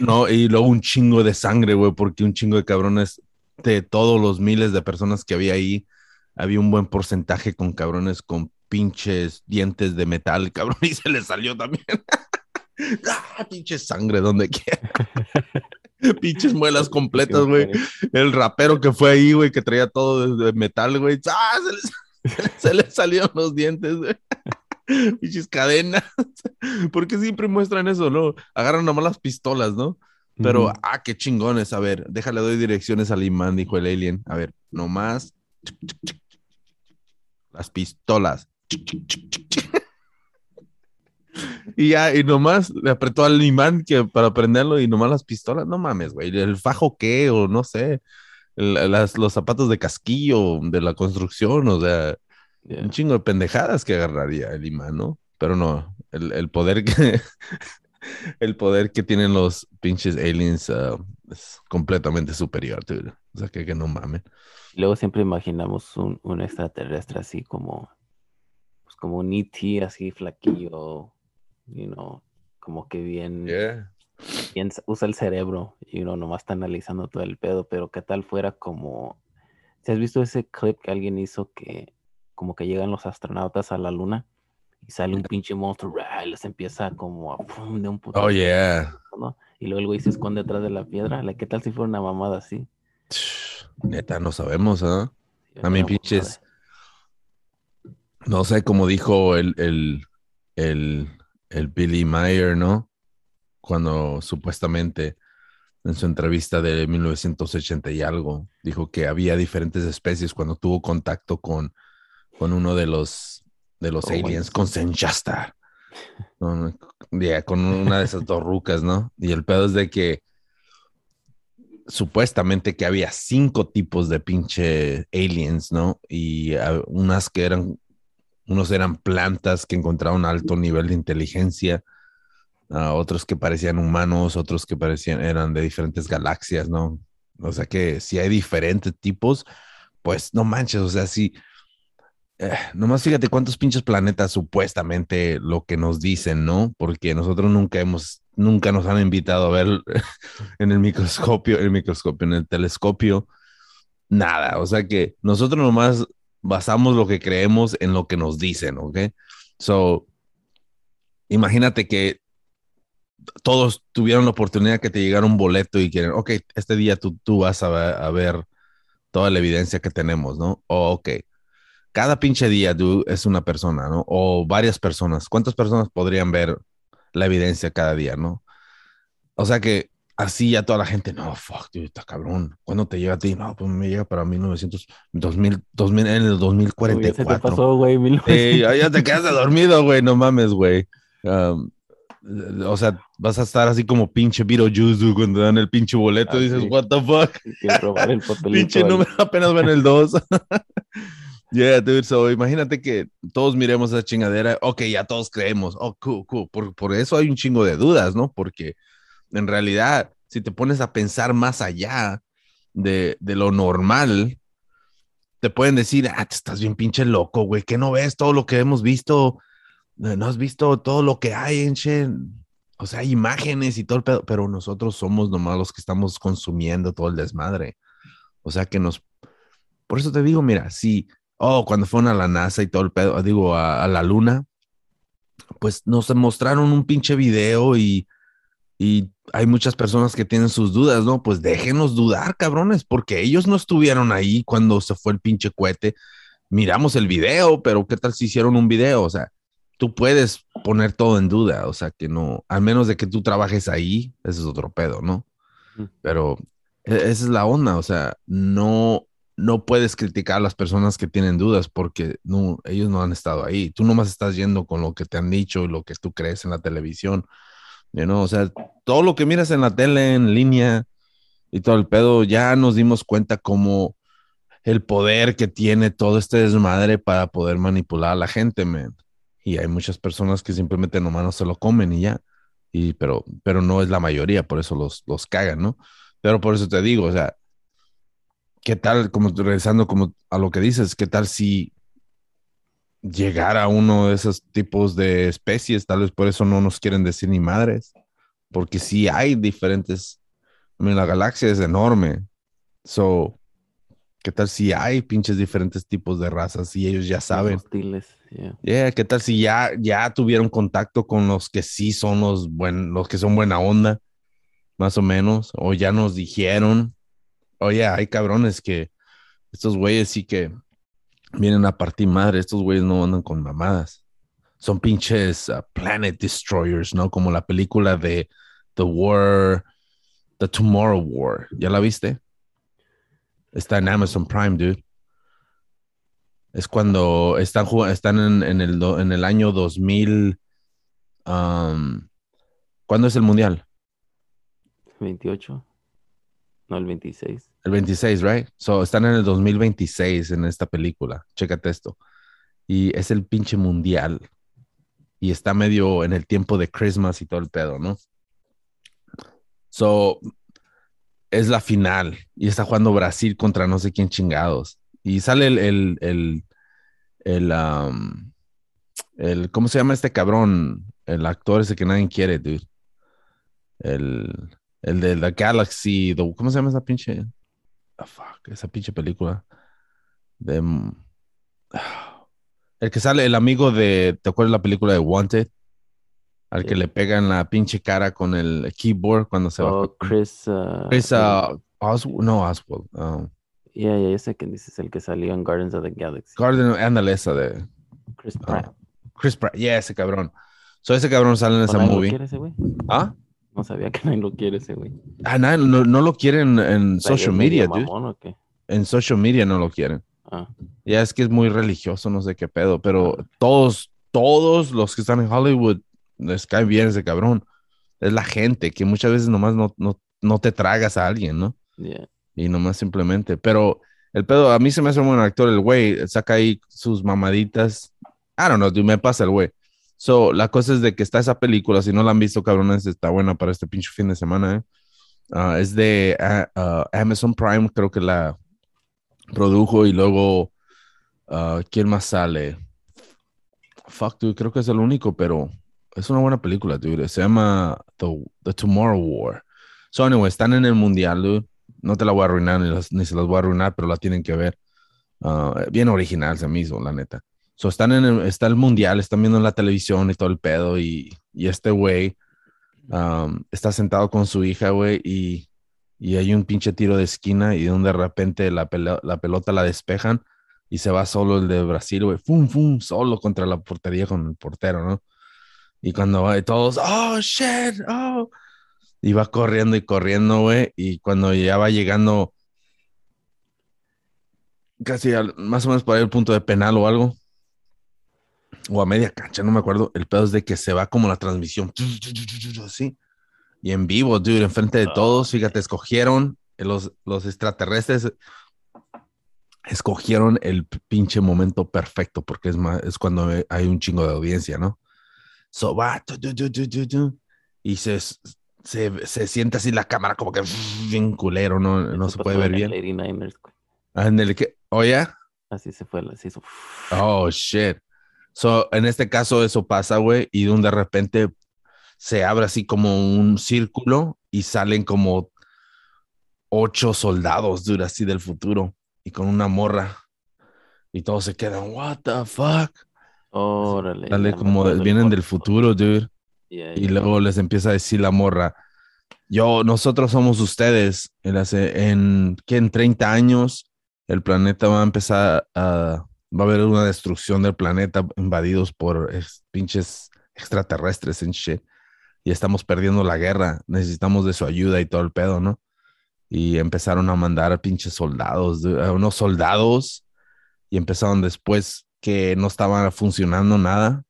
No, y luego un chingo de sangre, güey, porque un chingo de cabrones de todos los miles de personas que había ahí, había un buen porcentaje con cabrones con pinches dientes de metal, cabrón, y se le salió también. ah, pinche sangre donde quiera. pinches muelas completas, güey. El rapero que fue ahí, güey, que traía todo de, metal, güey. ¡Ah! Se le, se le salieron los dientes, güey. Pinches cadenas. Porque siempre muestran eso, ¿no? Agarran nomás las pistolas, ¿no? Pero, ah, qué chingones. A ver, déjale, doy direcciones al imán, dijo el alien. A ver, nomás. Las pistolas. Y ya, y nomás le apretó al imán que para prenderlo y nomás las pistolas. No mames, güey. ¿El fajo qué? O no sé. El- las- los zapatos de casquillo de la construcción, o sea, Yeah. un chingo de pendejadas que agarraría el imán, ¿no? Pero no, el, el poder que el poder que tienen los pinches aliens ah, es completamente superior, dude. O sea, que, que no mamen. Luego siempre imaginamos un, un extraterrestre así como, pues como un E.T. así flaquillo, you know, como que bien, usa el cerebro y uno nomás está analizando todo el pedo, pero qué tal fuera como, ¿si has visto ese clip que alguien hizo que como que llegan los astronautas a la luna y sale un pinche monstruo y les empieza como a pum, de un puto Oh, yeah. ¿no? Y luego el güey se esconde detrás de la piedra, like, ¿qué tal si fuera una mamada así? Neta, no sabemos, ¿ah? A mí, Era pinches. No sé, como dijo el, el, el, el Billy Mayer, ¿no? Cuando supuestamente en su entrevista de 1980 y algo, dijo que había diferentes especies cuando tuvo contacto con, con uno de los, de los Oh, aliens, bueno. con Senjasta. No, no, yeah, con una de esas dos rucas, ¿no? Y el pedo es de que supuestamente que había cinco tipos de pinche aliens, ¿no? Y unas que eran, unos eran plantas que encontraron alto nivel de inteligencia, otros que parecían humanos, otros que parecían, eran de diferentes galaxias, ¿no? O sea que si hay diferentes tipos, pues no manches, o sea, si, eh, nomás fíjate cuántos pinches planetas supuestamente lo que nos dicen, ¿no? Porque nosotros nunca hemos, nunca nos han invitado a ver en el microscopio, el microscopio, en el telescopio, nada. O sea que nosotros nomás basamos lo que creemos en lo que nos dicen, ¿ok? So, imagínate que todos tuvieron la oportunidad que te llegara un boleto y quieren, ok, este día tú, tú vas a, ver- toda la evidencia que tenemos, ¿no? O, ok, cada pinche día tú es una persona, ¿no? O varias personas. ¿Cuántas personas podrían ver la evidencia cada día, ¿no? O sea que así ya toda la gente, no, fuck, dude, está cabrón. ¿Cuándo te llega a ti? No, pues me llega para 1900, 2000, 2000 en el Uy, ya se te 2044. pasó, güey, mil Sí, ya, te quedas dormido, güey, no mames, güey. Um, o sea, vas a estar así como pinche Beetlejuice dude, cuando dan el pinche boleto Ah, y dices, sí. what the fuck, robar el pinche al- número, apenas van el 2. Yeah, dude, so imagínate que todos miremos esa chingadera, ok, ya todos creemos, oh, cool, cool, por, por eso hay un chingo de dudas, ¿no? Porque en realidad, si te pones a pensar más allá de, de lo normal, te pueden decir, ah, te estás bien pinche loco, güey, que no ves todo lo que hemos visto, Eh, no has visto todo lo que hay en che? O sea, hay imágenes y todo el pedo, pero nosotros somos nomás los que estamos consumiendo todo el desmadre. O sea que nos, por eso te digo, mira, si, oh, cuando fueron a la NASA y todo el pedo, digo, a, a la luna, pues nos mostraron un pinche video y, y hay muchas personas que tienen sus dudas, ¿no? Pues déjenos dudar, cabrones, porque ellos no estuvieron ahí cuando se fue el pinche cohete. Miramos el video, pero ¿qué tal si hicieron un video? O sea, tú puedes poner todo en duda, o sea, que no, al menos de que tú trabajes ahí, ese es otro pedo, ¿no? Ujú. Pero e- esa es la onda, o sea, no, no puedes criticar a las personas que tienen dudas porque no, ellos no han estado ahí. Tú nomás estás yendo con lo que te han dicho y lo que tú crees en la televisión. You O sea, todo lo que miras en la tele, en línea y todo el pedo, ya nos dimos cuenta como el poder que tiene todo este desmadre para poder manipular a la gente, man. Y hay muchas personas que simplemente nomás no se lo comen y ya. Y, pero, pero no es la mayoría, por eso los, los cagan, ¿no? Pero por eso te digo, o sea, ¿qué tal, como regresando como a lo que dices, qué tal si llegara uno de esos tipos de especies? Tal vez por eso no nos quieren decir ni madres, porque sí hay diferentes, I mean, la galaxia es enorme, so, ¿qué tal si hay pinches diferentes tipos de razas y ellos ya saben? Hostiles, yeah. Yeah, ¿qué tal si ya, ya tuvieron contacto con los que sí son los, buen, los que son buena onda, más o menos? O ya nos dijeron, oye, hay cabrones que estos güeyes sí que vienen a partir madre, estos güeyes no andan con mamadas. Son pinches uh, planet destroyers, ¿no? Como la película de The War, The Tomorrow War. ¿Ya la viste? Está en Amazon Prime, dude. Es cuando están, están en, en el, en el año 2000. um, ¿Cuándo es el mundial? 28. No, el 26. El 26, right? So, están en el 2026 en esta película. Chécate esto. Y es el pinche mundial. Y está medio en el tiempo de Christmas y todo el pedo, ¿no? So, es la final. Y está jugando Brasil contra no sé quién chingados. Y sale el, el, el, el, um, el- ¿cómo se llama este cabrón? El actor ese que nadie quiere, dude. El, el de la Galaxy, ¿cómo se llama esa pinche? Ah, fuck, esa pinche película. De, el que sale, el amigo de, ¿te acuerdas la película de Wanted? Al que Sí. le pegan la pinche cara con el keyboard cuando se va. Oh, Chris. uh, Chris, uh, Oswald, no Oswald. um, Yeah, yeah, ese que dices, el que salió en Guardians of the Galaxy. Garden, ándale esa de Chris ah, Pratt. Chris Pratt. Yeah, ese cabrón. So ese cabrón sale en ¿O esa movie. quiere ese güey? ¿Ah? No sabía que nadie lo quiere ese güey. Ah, nadie- no, no lo quieren en social media, dude. mamón, ¿o qué? En social media no lo quieren. Ah, Ya es que es muy religioso, no sé qué pedo, pero todos, todos los que están en Hollywood les cae bien ese cabrón. Es la gente que muchas veces nomás no, no, no te tragas a alguien, ¿no? yeah. Y nomás simplemente. Pero el pedo, a mí se me hace un buen actor, el güey, saca ahí sus mamaditas. I don't know, dude, me pasa el güey. So, la cosa es de que está esa película, si no la han visto, cabrones, está buena para este pinche fin de semana. Ah, es de ah, Amazon Prime, creo que la produjo y luego, ¿quién más sale? Fuck, dude, creo que es el único, pero es una buena película, dude. Se llama The, The Tomorrow War. So, anyway, están en el mundial, dude. No te la voy a arruinar ni, las- ni se las voy a arruinar, pero la tienen que ver. Bien original se me hizo, la neta. So, están en el, está el mundial, están viendo en la televisión y todo el pedo. Y, y este güey um, está sentado con su hija, güey, y, y hay un pinche tiro de esquina y donde de repente la, pelo- la pelota la despejan y se va solo el de Brasil, güey, fum, fum, solo contra la portería con el portero, ¿no? Y cuando va, todos, oh, shit, oh. Y va corriendo y corriendo, güey, y cuando ya va llegando casi más o menos por ahí el punto de penal o algo, o a media cancha, no me acuerdo, el pedo es de que se va como la transmisión, así, y en vivo, dude, enfrente de Ah, todos, fíjate, escogieron los, los extraterrestres, escogieron el pinche momento perfecto, porque es, más, es cuando hay un chingo de audiencia, ¿no? So va, y se, se, se siente así la cámara como que bien culero, no, no se puede ver en bien. el 89ers, güey. Ah, en el que, oye, Así se fue, se hizo. Oh, shit. So, en este caso eso pasa, güey, y de un de repente se abre así como un círculo y salen como ocho soldados, dude, así del futuro y con una morra. Y todos se quedan, what the fuck? Órale. Dale, como vienen del futuro, dude. Yeah, Y yeah. luego les empieza a decir la morra, yo, nosotros somos ustedes. Hace, en, que en 30 años el planeta va a empezar a, va a haber una destrucción del planeta invadidos por es- pinches extraterrestres en shit. Y estamos perdiendo la guerra. Necesitamos de su ayuda y todo el pedo, ¿no? Y empezaron a mandar pinches soldados, unos soldados, y empezaron después que no estaban funcionando nada,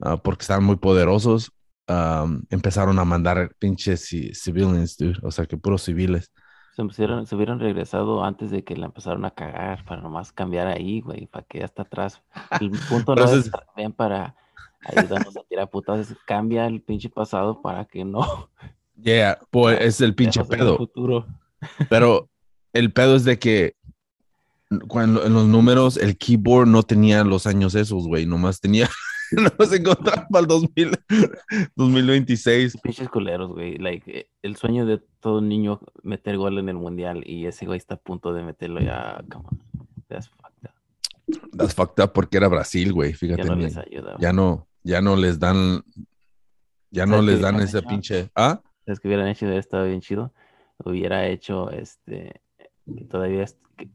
ah, porque estaban muy poderosos, um, empezaron a mandar pinches ci- civilians, o sea, que puros civiles. Se, pusieron- se hubieran regresado antes de que la empezaron a cagar, para nomás cambiar ahí, güey, para que ya está atrás. El punto no es bien para ayudarnos a tirar putazos, cambia el pinche pasado para que no, Yeah, pues es el pinche el pedo. futuro. Pero el pedo es de que cuando en los números el keyboard no tenía los años esos, güey. Nomás tenía, nomás encontraba para el 2000, 2026. Pinches culeros, güey. Like, eh, el sueño de todo niño meter gol en el mundial y ese güey está a punto de meterlo ya. Come on. That's fucked up. That's fucked up porque era Brasil, güey. Ya Fíjate, no ni- les ayuda. ya no, ya no les dan, ya no ¿Sabes qué les dan ese hecho? pinche. ¿Ah? ¿Sabes que hubieran hecho? Hubiera estado bien chido. Hubiera hecho este. Que todavía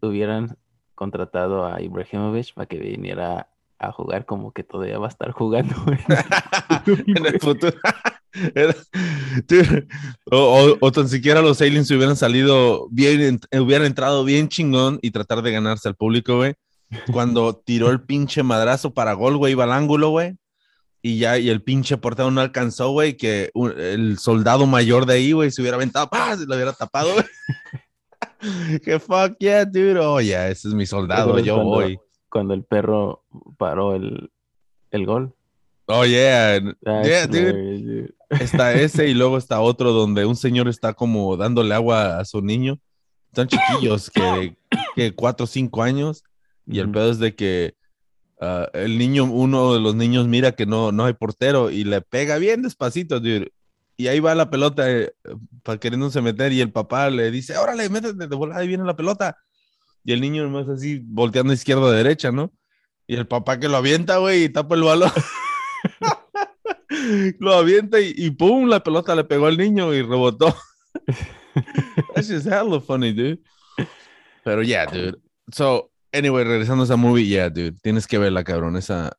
hubieran contratado a Ibrahimovic para que viniera a jugar como que todavía va a estar jugando. en el futuro. O, o- o tan siquiera los aliens hubieran salido bien, en- hubieran entrado bien chingón y tratar de ganarse al público, güey. Cuando tiró el pinche madrazo para gol, güey, iba al ángulo, güey. Y ya, y el pinche portero no alcanzó, güey, que un- el soldado mayor de ahí, güey, se hubiera aventado, ¡pah! se lo hubiera tapado, güey. que fuck yeah, dude. Oh, yeah, ese es mi soldado, yo voy. Cuando el perro paró el, el gol. Oh, yeah. Yeah, dude. Está ese y luego está otro donde un señor está como dándole agua a su niño. Están chiquillos, que, que cuatro o cinco años. Y el Ujú. pedo es de que ah, el niño, uno de los niños mira que no, no hay portero y le pega bien despacito, dude. Y ahí va la pelota eh, para queriéndose meter y el papá le dice, órale, métete de volada, ahí viene la pelota. Y el niño nomás así volteando izquierda a derecha, ¿no? Y el papá que lo avienta, güey, y tapa el balón. lo avienta y, y pum, la pelota le pegó al niño y rebotó. That's just hella funny, dude. Pero yeah, dude. So, anyway, regresando a esa movie, yeah, dude. Tienes que verla, cabrón. Esa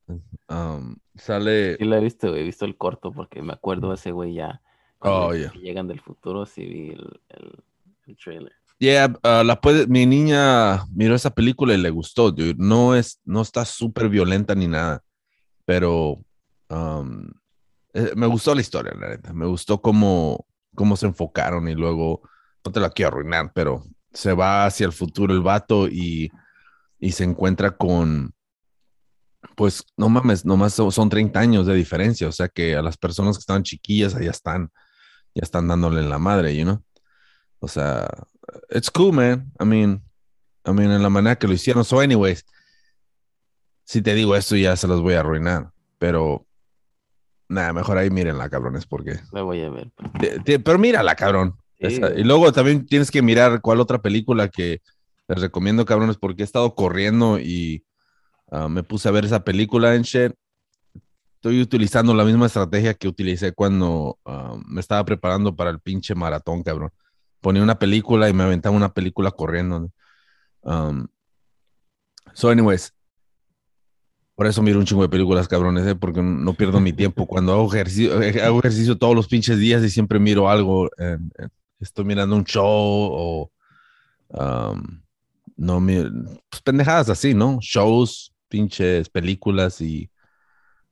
um, sale. Sí la he visto, güey. He visto el corto porque me acuerdo de ese güey ya. cuando Oh, yeah. llegan del futuro, sí vi el, el, el trailer. Yeah, uh, la puede, mi niña miró esa película y le gustó, dude. No es, no está súper violenta ni nada, pero um, eh, me gustó la historia, la neta. Me gustó cómo, cómo se enfocaron y luego, no te la quiero arruinar, pero se va hacia el futuro el vato y, y se encuentra con, pues, no mames, nomás son son 30 años de diferencia, o sea que a las personas que estaban chiquillas, allá están, ya están dándole en la madre, you know? O sea, it's cool, man. I mean, I mean, en la manera que lo hicieron. So, anyways, si te digo esto, ya se los voy a arruinar. Pero, nada, mejor ahí mírenla, cabrones, porque. La voy a ver. te- te- pero mírala, cabrón. Sí, Esa- y luego también tienes que mirar cuál otra película que les recomiendo, cabrones, porque he estado corriendo y ah, me puse a ver esa película en shit. Estoy utilizando la misma estrategia que utilicé cuando ah, me estaba preparando para el pinche maratón, cabrón. Ponía una película y me aventaba una película corriendo. ¿no? Um, so, anyways, por eso miro un chingo de películas, cabrones, ¿eh? porque no pierdo mi tiempo. Cuando hago ejercicio, eh, hago ejercicio todos los pinches días y siempre miro algo. estoy mirando un show o um, no mi- pues pendejadas así, ¿no? Shows, pinches películas y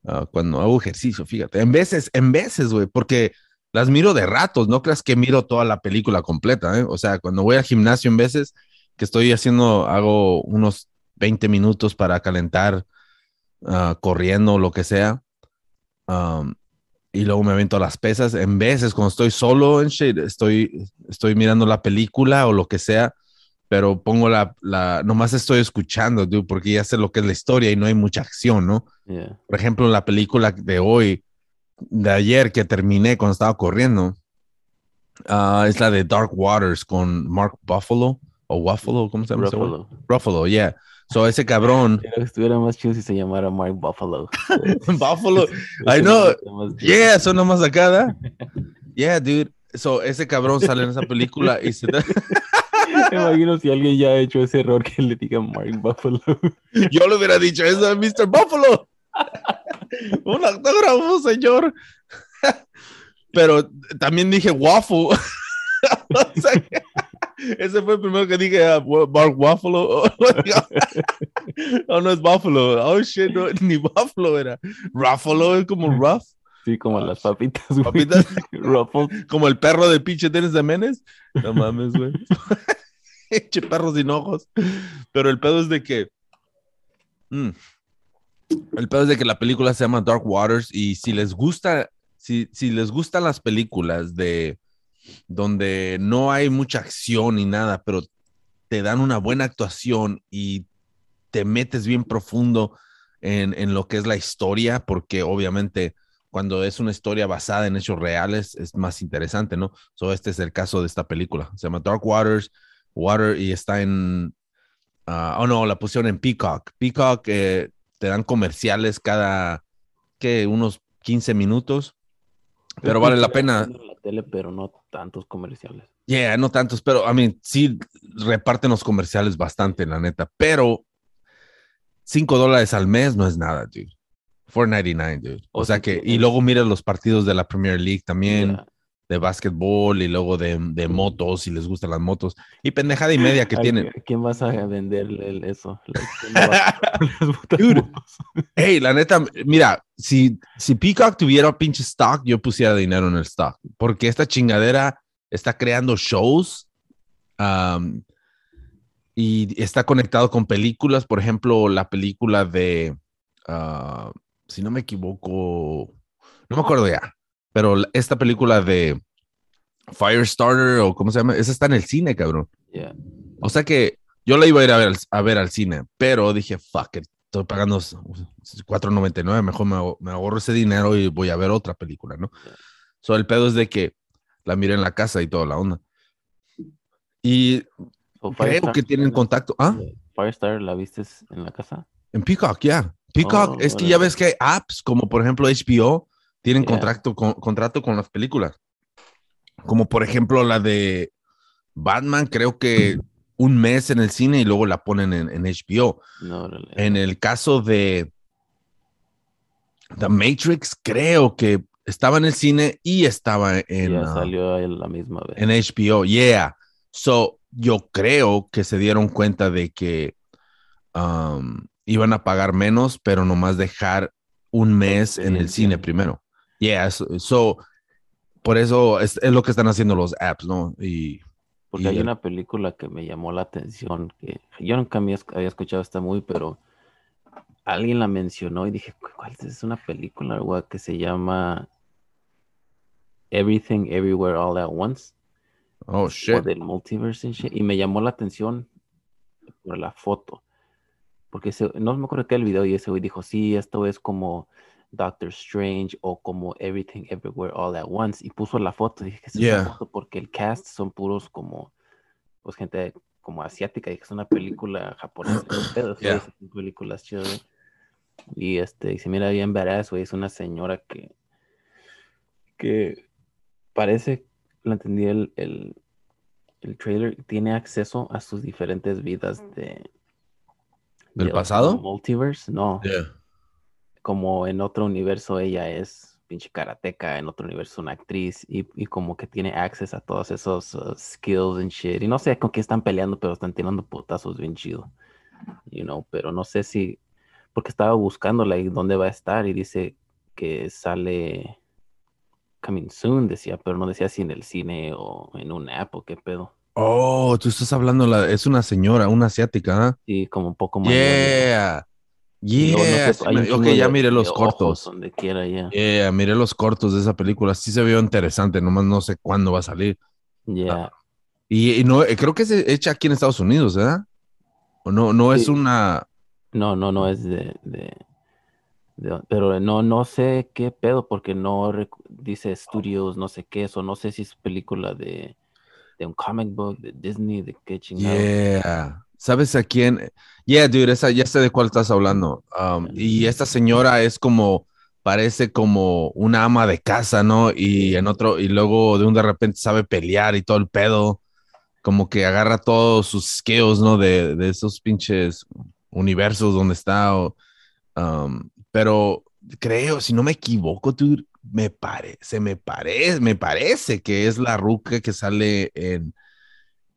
ah, cuando hago ejercicio, fíjate, en veces, en veces, güey, porque las miro de ratos, no creas que miro toda la película completa, ¿eh? O sea, cuando voy al gimnasio en veces que estoy haciendo, hago unos 20 minutos para calentar, ah, corriendo o lo que sea. um, y luego me avento a las pesas. En veces, cuando estoy solo en shit, estoy, estoy mirando la película o lo que sea, pero pongo la, la, nomás estoy escuchando, dude, porque ya sé lo que es la historia y no hay mucha acción, ¿no? Yeah. Por ejemplo, la película de hoy, de ayer que terminé cuando estaba corriendo, ah, es la de Dark Waters con Mark Buffalo o Buffalo, ¿cómo se llama? Ruffalo. Buffalo, yeah. So ese cabrón, Pero estuviera más chido si se llamara Mark Buffalo. Buffalo, I know. yeah, suena más acá, ¿da? Yeah, dude. So ese cabrón sale en esa película y se Me imagino si alguien ya ha hecho ese error que le diga Mark Buffalo. Yo le hubiera dicho eso a Mr. Buffalo. Un autógrafo, señor. Pero también dije waffle. O sea que ese fue el primero que dije, ah, wa- Mark Buffalo. Oh, no es Buffalo. Oh, shit, no, ni Buffalo era. Ruffalo es como rough. Sí, como las papitas, güey. Papitas, Ruffles. como el perro de pinche Dennis de Menes. No mames, güey. Pinche perro sin ojos. Pero el pedo es de que. Mm. El pedo es de que la película se llama Dark Waters y si les gusta, si, si les gustan las películas de donde no hay mucha acción ni nada, pero te dan una buena actuación y te metes bien profundo en, en lo que es la historia, porque obviamente cuando es una historia basada en hechos reales es más interesante, ¿no? So, este es el caso de esta película. Se llama Dark Waters, Water y está en, ah, oh no, la pusieron en Peacock. Peacock eh, te dan comerciales cada, que Unos 15 minutos, pero vale la pena. En la tele, pero no tantos comerciales. Yeah, no tantos, pero a mí sí reparten los comerciales bastante, la neta, pero 5 dólares al mes no es nada, dude. 4.99, dude. O, O sea que, y luego mira los partidos de la Premier League también. De básquetbol y luego de, de motos, si les gustan las motos. Y pendejada y media que ¿A tienen. qui- ¿Quién vas a venderle el- eso? Hey, la neta, mira, si, si Peacock tuviera pinche stock, yo pusiera dinero en el stock, porque esta chingadera está creando shows um, y está conectado con películas, por ejemplo, la película de, ah, si no me equivoco, no me acuerdo ya, pero esta película de Firestarter o cómo se llama, esa está en el cine, cabrón. Yeah. O sea que yo la iba a ir a ver, al- a ver al cine, pero dije, fuck it, estoy pagando s- 4.99, mejor me, me ahorro ese dinero y voy a ver otra película, ¿no? So, el pedo es de que la miré en la casa y toda la onda. Y So, creo que tienen contacto. ¿Ah? Firestar, ¿la viste en la casa? En Peacock, ya. Peacock, Oh, es que ya ves que hay apps como por ejemplo HBO, tienen Yeah. contrato, con, contrato con las películas. Como por ejemplo la de Batman, creo que un mes en el cine y luego la ponen en, en HBO. No. En el caso de The Matrix, creo que estaba en el cine y estaba en, ya ah, salió a la misma vez. en HBO. Yeah. So, yo creo que se dieron cuenta de que um, iban a pagar menos, pero nomás dejar un mes en el cine primero. Yeah. So, so, por eso es, es lo que están haciendo los apps, ¿no? Y Porque y hay el- una película que me llamó la atención, que yo nunca había, había escuchado esta muy, pero alguien la mencionó y dije, "¿Cu- ¿cuál es? Es una película güey, que se llama Everything Everywhere All at Once, oh o shit. del multiverse and shit, y me llamó la atención por la foto, porque no me acuerdo qué el video y ese güey dijo, sí, esto es como Doctor Strange o como Everything Everywhere All at Once, y puso la foto, dije, ¿qué es foto? Porque el cast son puros como, pues gente como asiática, y que es una película japonesa, pero Yeah. son películas chidas, güey. Y este, y se mira bien badass, güey, es una señora que, que parece, lo entendí el, el, el trailer, tiene acceso a sus diferentes vidas de... ¿Del de pasado? Multiverse, no. Yeah. Como en otro universo ella es pinche karateca, en otro universo una actriz y, y como que tiene acceso a todos esos uh, skills and shit. Y no sé con qué están peleando, pero están tirando putazos bien chido. You know, pero no sé si... Porque estaba buscándola y dónde va a estar y dice que sale coming soon, decía, pero no decía si en el cine o en una app o qué pedo. Oh, tú estás hablando, la, es una señora, una asiática, ¿ah? Sí, como un poco más. Yeah. No sé, Yeah. un ok, ya miré los cortos. Donde quiera, ya. Yeah, miré los cortos de esa película. Sí se vio interesante, nomás no sé cuándo va a salir. Ya. Y, y no, eh, creo que es hecha aquí en Estados Unidos, ¿verdad? O no, no es Sí. una. No, no, no es de, de, de- pero no, no sé qué pedo, porque no dice estudios, no sé qué, eso, no sé si es película de, de un comic book, de Disney, de qué chingado. Yeah. ¿Sabes a quién? Yeah, dude, esa, ya sé de cuál estás hablando. Um, y esta señora es como, parece como una ama de casa, ¿no? Y en otro, y luego de un de repente sabe pelear y todo el pedo. Como que agarra todos sus skills, ¿no? De, de esos pinches universos donde está. o, um, pero creo, si no me equivoco, tú, me parece, me parece, me parece que es la ruca que sale en,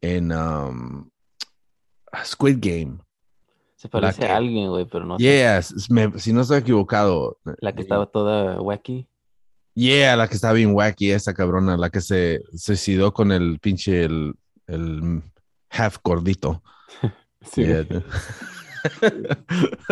en um, Squid Game. Se parece que- a alguien, güey, pero no sé. Yes, me- si no estoy equivocado. La que estaba toda wacky. Yeah, la que está bien wacky, esa cabrona, la que se suicidó con el pinche, el, el half gordito. Sí. Yeah.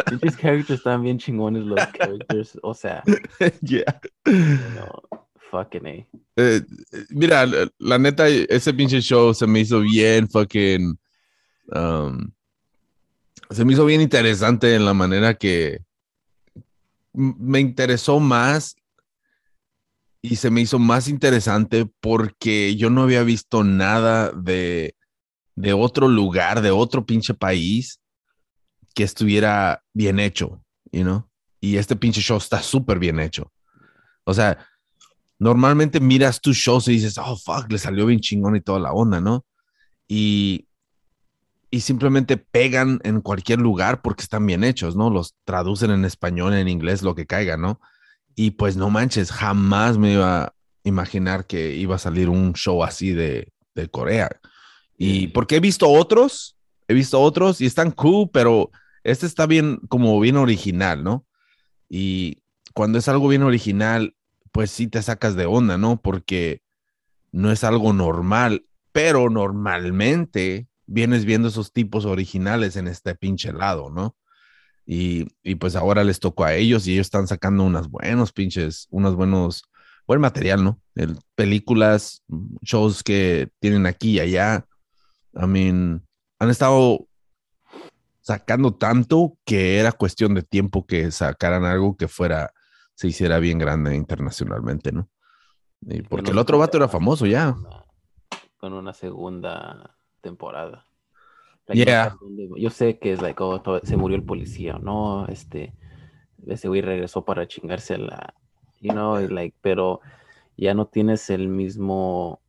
Pinches characters estaban bien chingones los characters, o sea, Yeah. no, fucking A. Eh, mira, la neta, ese pinche show se me hizo bien fucking. Se me hizo bien interesante en la manera que me interesó más y se me hizo más interesante porque yo no había visto nada de, de otro lugar, de otro pinche país que estuviera bien hecho, you know? Y este pinche show está súper bien hecho. O sea, normalmente miras tus shows y dices, oh, fuck, le salió bien chingón y toda la onda, ¿no? Y, y simplemente pegan en cualquier lugar porque están bien hechos, ¿no? Los traducen en español, en inglés, lo que caiga, ¿no? Y pues no manches, jamás me iba a imaginar que iba a salir un show así de, de Corea. Y porque he visto otros, he visto otros y están cool, pero este está bien, como bien original, ¿no? Y cuando es algo bien original, pues sí te sacas de onda, ¿no? Porque no es algo normal, pero normalmente vienes viendo esos tipos originales en este pinche lado, ¿no? Y, y pues ahora les tocó a ellos y ellos están sacando unas buenos pinches, unos buenos, buen material, ¿no? El- películas, shows que tienen aquí y allá. I mean, han estado sacando tanto que era cuestión de tiempo que sacaran algo que fuera, se hiciera bien grande internacionalmente, ¿no? Y Que porque el otro vato era famoso ya. Con una segunda temporada. Like, Yeah. Yo sé que es like, oh, se murió el policía, no, este, ese güey regresó para chingarse a la, you know, like, pero ya no tienes el mismo,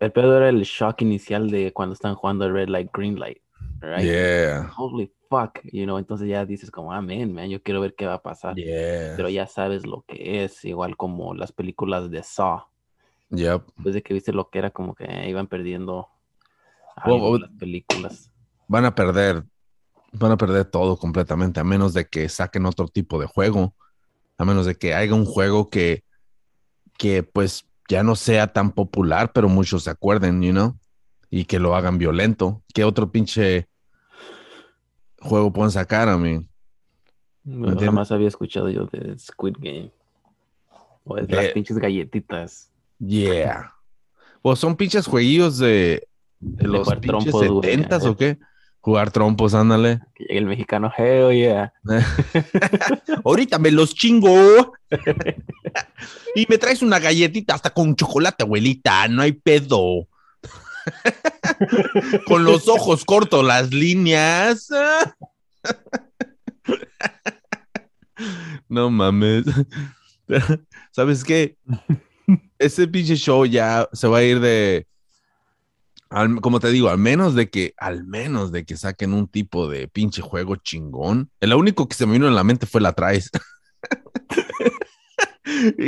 el pedo era el shock inicial de cuando están jugando el red light, green light, right? Yeah. Holy fuck, you know, entonces ya dices como, ah, man, man, yo quiero ver qué va a pasar, Yeah. pero ya sabes lo que es, igual como las películas de Saw, Yep. después de que viste lo que era, como que eh, iban perdiendo Las películas. Van a perder, van a perder todo completamente, a menos de que saquen otro tipo de juego, a menos de que haya un juego que, que pues ya no sea tan popular, pero muchos se acuerden, you know, y que lo hagan violento. ¿Qué otro pinche juego pueden sacar a mí? No, jamás había escuchado yo de Squid Game. O de las De- pinches galletitas. Yeah. Pues son pinches jueguillos de, de los jugar pinches trompos, güey. setentas o qué? Jugar trompos, ándale. Que llegue el mexicano, hell yeah. Ahorita me los chingo. y me traes una galletita hasta con chocolate, abuelita. No hay pedo. con los ojos cortos, las líneas. no mames. ¿Sabes qué? Ese pinche show ya se va a ir de. Al- como te digo, al menos de que, al menos de que saquen un tipo de pinche juego chingón. El único que se me vino en la mente fue la Traes.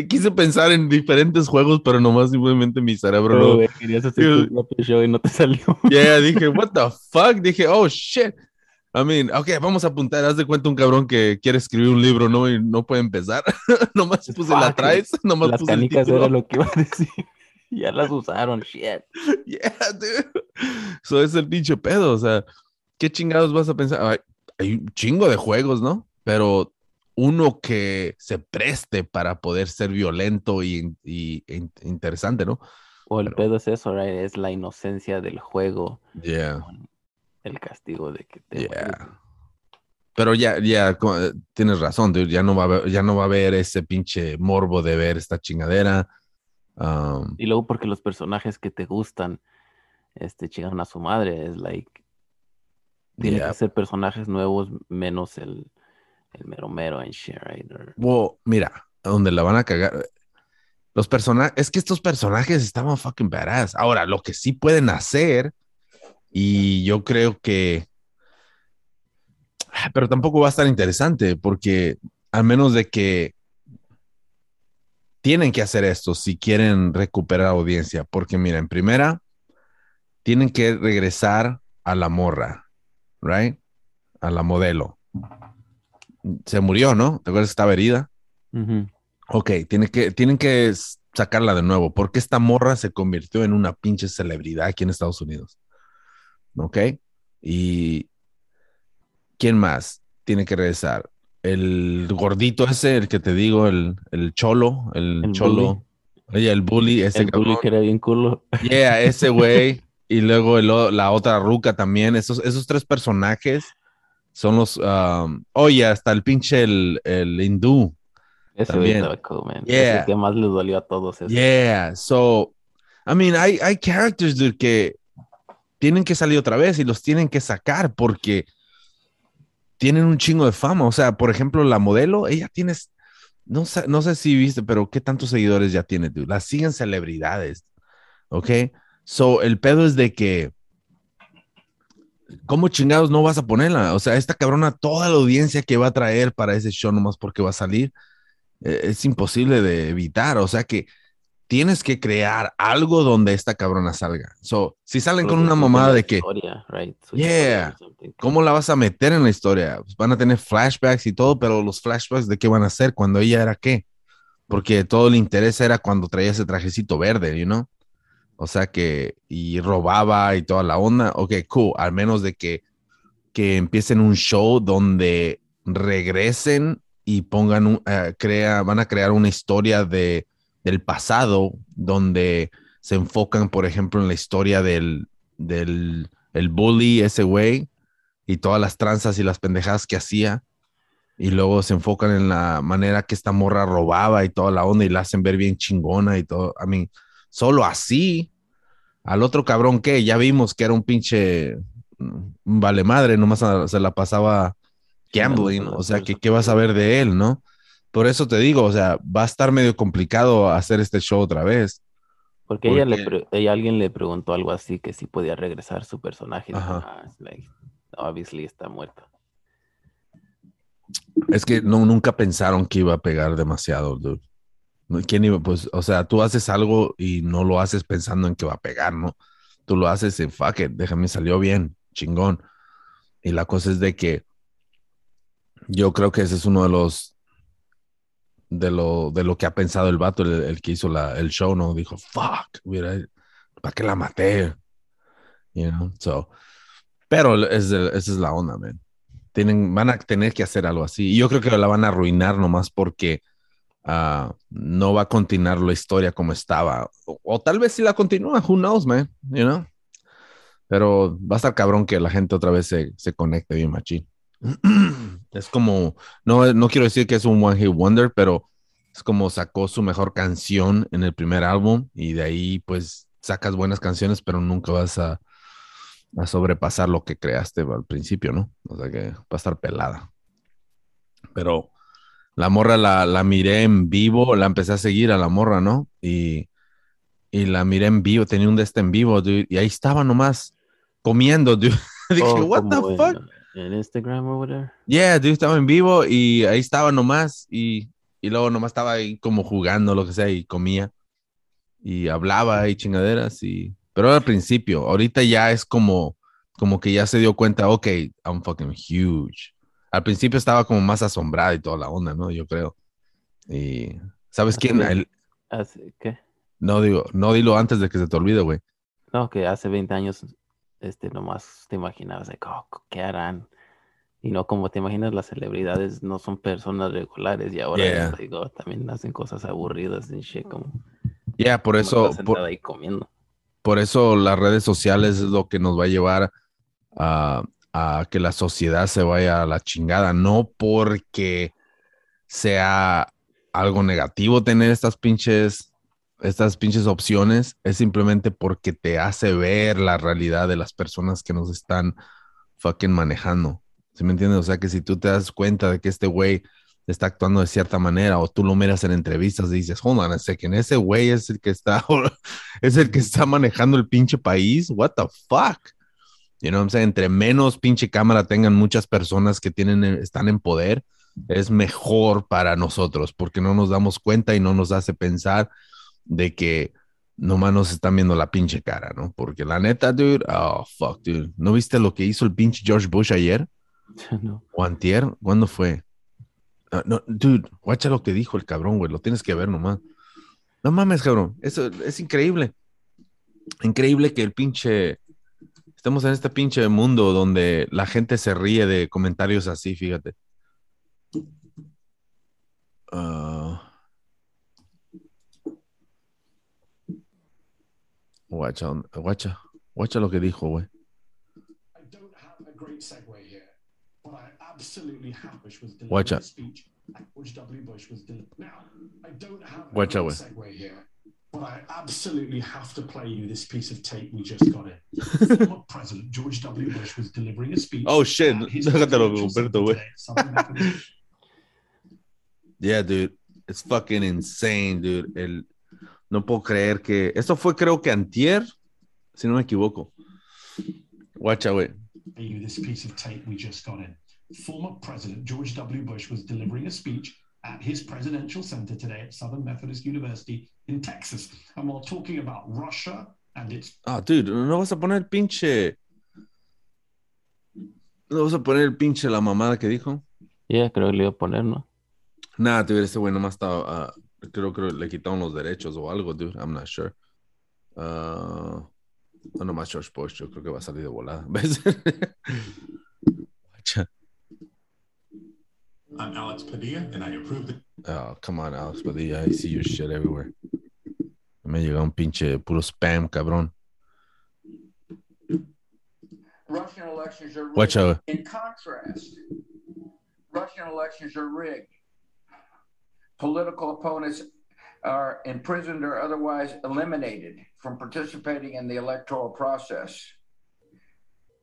Quise pensar en diferentes juegos, pero nomás simplemente mi cerebro no. güey, querías hacer Yo- tu propio show y no te salió. Yeah, dije, what the fuck? Dije, oh shit. I mean, ok, vamos a apuntar. Haz de cuenta un cabrón que quiere escribir un libro, ¿no? Y no puede empezar. nomás puse la traes, nomás Las puse el canicas era lo que iba a decir. ya las usaron, shit. Yeah, dude. Eso es el pinche pedo. O sea, ¿qué chingados vas a pensar? Ay, hay un chingo de juegos, ¿no? Pero uno que se preste para poder ser violento y, y- e in- interesante, ¿no? O el Pero- pedo es eso, right? Es la inocencia del juego. Yeah. El castigo de que te Yeah. Pero ya, ya tienes razón, dude. Ya no va a haber, ya no va a haber ese pinche morbo de ver esta chingadera. Um, Y luego porque los personajes que te gustan, este, chingan a su madre, es like, tiene yeah. que ser personajes nuevos menos el, el mero mero en? Or- Well, mira, donde la van a cagar. Los personajes, es que estos personajes estaban fucking badass. Ahora, lo que sí pueden hacer, y yo creo que. Ah, Pero tampoco va a estar interesante, porque a menos de que tienen que hacer esto si quieren recuperar audiencia, porque mira, en primera, tienen que regresar a la morra, right? A la modelo. Se murió, ¿no? ¿Te acuerdas que estaba herida? Ujú. Ok, tiene que, tienen que sacarla de nuevo, porque esta morra se convirtió en una pinche celebridad aquí en Estados Unidos. Ok, y ¿quién más tiene que regresar? El gordito ese, el que te digo, el, el cholo, el, El cholo, Oye, el bully, ese el bully que era bien culo. Yeah, ese güey. Y luego el la otra ruca también. Esos, esos tres personajes son los. um, oye, hasta el pinche el, el hindú. Ese También. cool, man. Yeah. Es el que más les dolió a todos. ese. Yeah. So, I mean, hay, hay characters, dude, que tienen que salir otra vez y los tienen que sacar porque tienen un chingo de fama. O sea, por ejemplo, la modelo, ella tiene. No sé, no sé si viste, pero ¿qué tantos seguidores ya tiene, dude? La siguen celebridades. ¿Ok? So, el pedo es de que. ¿Cómo chingados no vas a ponerla? O sea, esta cabrona, toda la audiencia que va a traer para ese show nomás porque va a salir, eh, es imposible de evitar. O sea que tienes que crear algo donde esta cabrona salga. So, si salen con una mamada de que, historia, right? Su Yeah. ¿cómo la vas a meter en la historia? Pues van a tener flashbacks y todo, pero los flashbacks de qué van a hacer cuando ella era qué? Porque todo el interés era cuando traía ese trajecito verde, you know? O sea que, y robaba y toda la onda. Ok, cool. Al menos de que, que empiecen un show donde regresen y pongan un, eh, crea, van a crear una historia de, del pasado donde se enfocan, por ejemplo, en la historia del, del el bully, ese güey, y todas las tranzas y las pendejadas que hacía. Y luego se enfocan en la manera que esta morra robaba y toda la onda y la hacen ver bien chingona y todo. A mí, solo así, al otro cabrón que ya vimos que era un pinche vale madre, nomás se la pasaba gambling. O sea, que qué vas a ver de él, ¿no? Por eso te digo, o sea, va a estar medio complicado hacer este show otra vez. Porque ella le ella, alguien le preguntó algo así que si podía regresar su personaje. Ajá. "Ah, like, obviously está muerta. Es que no, nunca pensaron que iba a pegar demasiado, dude. ¿Quién iba? Pues, o sea, tú haces algo y no lo haces pensando en que va a pegar, ¿no? Tú lo haces en fuck it, déjame, salió bien, chingón. Y la cosa es de que yo creo que ese es uno de los de lo, de lo que ha pensado el vato, el, que hizo la, el show, ¿no? Dijo, fuck, mira, ¿para qué la maté? You know, so. Pero es, esa es la onda, man tienen, van a tener que hacer algo así. Y yo creo que la van a arruinar nomás porque ah, no va a continuar la historia como estaba. O, o tal vez si la continúa, who knows, man, you know. Pero va a estar cabrón que la gente otra vez se, se conecte bien machín. Es como, no, no quiero decir que es un One Hit Wonder, pero es como sacó su mejor canción en el primer álbum y de ahí pues sacas buenas canciones, pero nunca vas a, a sobrepasar lo que creaste al principio, ¿no? O sea que va a estar pelada. Pero la morra la, la miré en vivo, la empecé a seguir a la morra, ¿no? Y, y la miré en vivo, tenía un de este en vivo, dude, y ahí estaba nomás comiendo, dude. Dije, Oh, what the fuck? En, Instagram o whatever. Yeah, dude, estaba en vivo y ahí estaba nomás y, y luego nomás estaba ahí como jugando, lo que sea, y comía y hablaba y chingaderas y... Pero al principio, ahorita ya es como, como que ya se dio cuenta, ok, I'm fucking huge. Al principio estaba como más asombrada y toda la onda, ¿no? Yo creo. Y, ¿sabes quién? El- Hace, ¿Qué? no digo, no dilo antes de que se te olvide, güey. No, que hace 20 años, este, nomás te imaginabas, like, oh, ¿qué harán? Y no como te imaginas, las celebridades no son personas regulares y ahora Yeah. oh, también hacen cosas aburridas y shit, como, Ya, por como eso, por- ahí comiendo. por eso las redes sociales es lo que nos va a llevar a, a que la sociedad se vaya a la chingada, no porque sea algo negativo tener estas pinches, estas pinches opciones, es simplemente porque te hace ver la realidad de las personas que nos están fucking manejando. ¿Sí me entiendes? O sea que si tú te das cuenta de que este güey está actuando de cierta manera o tú lo miras en entrevistas y dices, hold on a second, ese güey es el que está, es el que está manejando el pinche país, what the fuck? You know I'm saying? Entre menos pinche cámara tengan muchas personas que tienen, están en poder, es mejor para nosotros porque no nos damos cuenta y no nos hace pensar de que nomás nos están viendo la pinche cara, ¿no? Porque la neta, dude, oh, fuck, dude. ¿No viste lo que hizo el pinche George Bush ayer? no. ¿O antier? ¿Cuándo fue? Ah, no, dude, guacha lo que dijo el cabrón, güey. Lo tienes que ver nomás. No mames, cabrón. Eso es increíble. Increíble que el pinche... Estamos en este pinche mundo donde la gente se ríe de comentarios así, fíjate. Ah. Guacha, guacha, guacha lo que dijo, güey. I don't have a great segue here, but I absolutely have Bush was Watch a speech. George W. Bush was delivering. Now, I don't have a Watch great out, güey. segue here, but I absolutely have to play you this piece of tape we just got in. Former President George W. Bush was delivering a speech. Oh, shit. at his Déjatelo, presidential Humberto, center güey. today at Southern Methodist Yeah, dude. It's fucking insane, dude. El... No puedo creer que. Esto fue, creo que antier, si no me equivoco. Guacha, güey. this piece of tape we just got in. Former President George W. Bush was delivering a speech at his presidential center today at Southern Methodist University in Texas. And while talking about Russia and its Ah, dude, no vas a poner el pinche. No vas a poner el pinche la mamada que dijo. Yeah, creo que le iba a poner, ¿no? Nada, dude, este güey nomás estaba. ah, creo que le quitaron los derechos o algo, dude. I'm not sure. Ah, no, nomás George Bush, yo creo que va a salir de volada. ¿Ves? I'm Alex Padilla, and I approve the Oh, come on, Alex Padilla. I see your shit everywhere. Me llega un pinche puro spam, cabrón. Russian elections are rigged. Watch out. In contrast, Russian elections are rigged. Political opponents are imprisoned or otherwise eliminated from participating in the electoral process.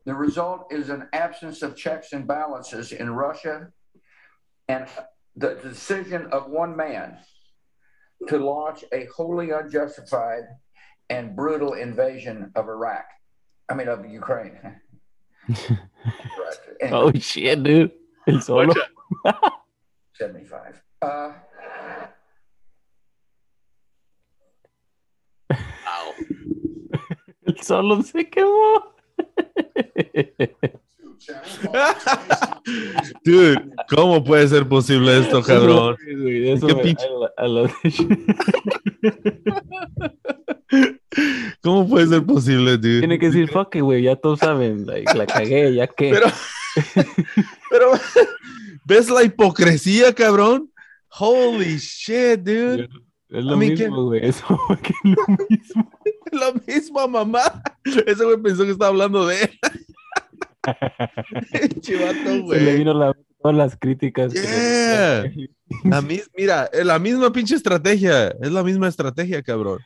The result is an absence of checks and balances in Russia and the decision of one man to launch a wholly unjustified and brutal invasion of Iraq. I mean, of Ukraine. Right. Anyway. Oh, shit, dude. El solo. 75. Uh, Solo se quemó. Dude, ¿cómo puede ser posible esto, cabrón? ¿Qué pinche- ¿Cómo puede ser posible, dude? Tiene que decir, fuck it, güey, ya todos saben, like, la cagué, ya que. Pero, pero, ¿ves la hipocresía, cabrón? Holy shit, dude. Es lo que- mismo, güey, eso que es lo mismo. La misma mamá. Ese güey pensó que estaba hablando de él. Chivato, Se le güey. vino la, todas las críticas. que Yeah. La mis- mira, es la misma pinche estrategia. Es la misma estrategia, cabrón.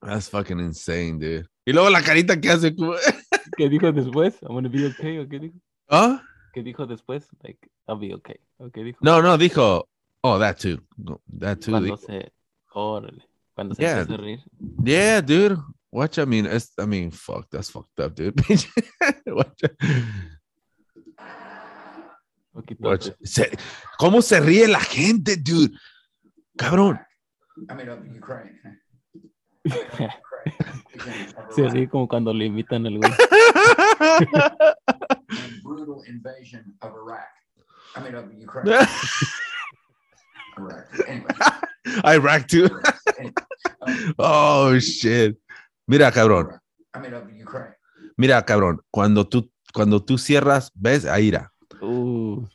That's fucking insane, dude. Y luego la carita que hace. ¿Qué dijo después? I'm gonna be okay, ¿o qué dijo? ¿Ah? ¿Qué dijo después? Like, I'll be okay. ¿O qué dijo? No, no, dijo. Oh, that too. That too. Cuando dijo. se. Órale. Cuando se Yeah. empezó a reír. Yeah, dude. Watch, I mean, it's, I mean, fuck, that's fucked up, dude. Watch, Poquito watch. antes. Se- ¿Cómo se ríe la gente, dude? Cabrón. I mean, of Ukraine. Se ríe como cuando le invitan al güey. And brutal invasion of Iraq. I mean, of Ukraine. Anyway. Iraq, too. anyway. Um, Oh, shit. Mira, cabrón. I mean, of Ukraine. Mira, cabrón. Cuando tú, cuando tú cierras, ¿ves? Ahí irá. Uh,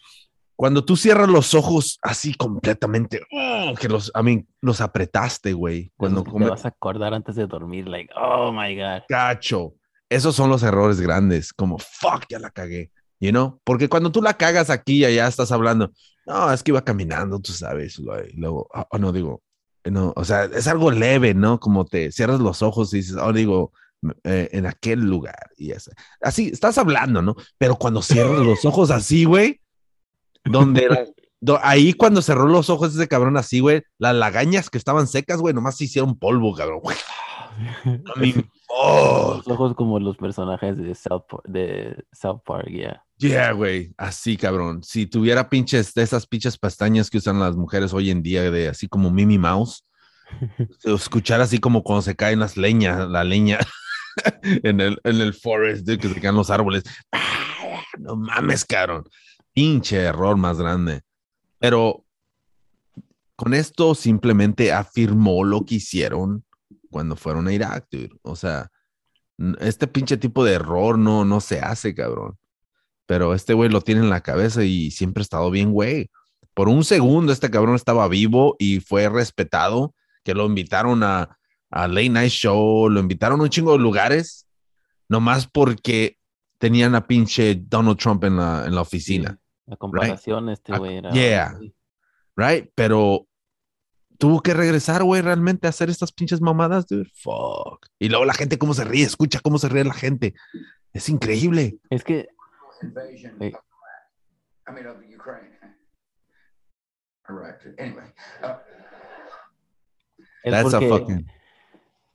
Cuando tú cierras los ojos así completamente, oh, que los, I mean, los apretaste, güey. Cuando te come- vas a acordar antes de dormir, like, oh my god. cacho. Esos son los errores grandes, como fuck, ya la cagué, you know? Porque cuando tú la cagas aquí y allá estás hablando, no, es que iba caminando, tú sabes, güey. Luego, ah, oh, no digo, no, o sea, es algo leve, ¿no? Como te cierras los ojos y dices, oh, digo, eh, en aquel lugar y eso. Así, estás hablando, ¿no? Pero cuando cierras los ojos así, güey, donde la- do- ahí cuando cerró los ojos ese cabrón así, güey, las lagañas que estaban secas, güey, nomás se hicieron polvo, cabrón. Mean, oh, Los ojos como los personajes de South Park, de South Park, yeah. Yeah, güey, así cabrón. Si tuviera pinches de esas pinches pestañas que usan las mujeres hoy en día, de así como Mimi Mouse, escuchar así como cuando se caen las leñas, la leña en el, en el forest, de que se caen los árboles. No mames, cabrón. Pinche error más grande. Pero con esto simplemente afirmó lo que hicieron cuando fueron a Irak, dude. O sea, este pinche tipo de error no, no se hace, cabrón pero este güey lo tiene en la cabeza y siempre ha estado bien, güey. Por un segundo este cabrón estaba vivo y fue respetado, que lo invitaron a, a Late Night Show, lo invitaron a un chingo de lugares, nomás porque tenían a pinche Donald Trump en la, en la oficina, La comparación, este Ah, güey era. yeah. right? Pero tuvo que regresar, güey, realmente a hacer estas pinches mamadas, dude. Fuck. Y luego la gente cómo se ríe, escucha cómo se ríe la gente. Es increíble. Es que Hey. of Iraq. I mean, of Ukraine. Iraq. Anyway, uh, es That's a porque fucking.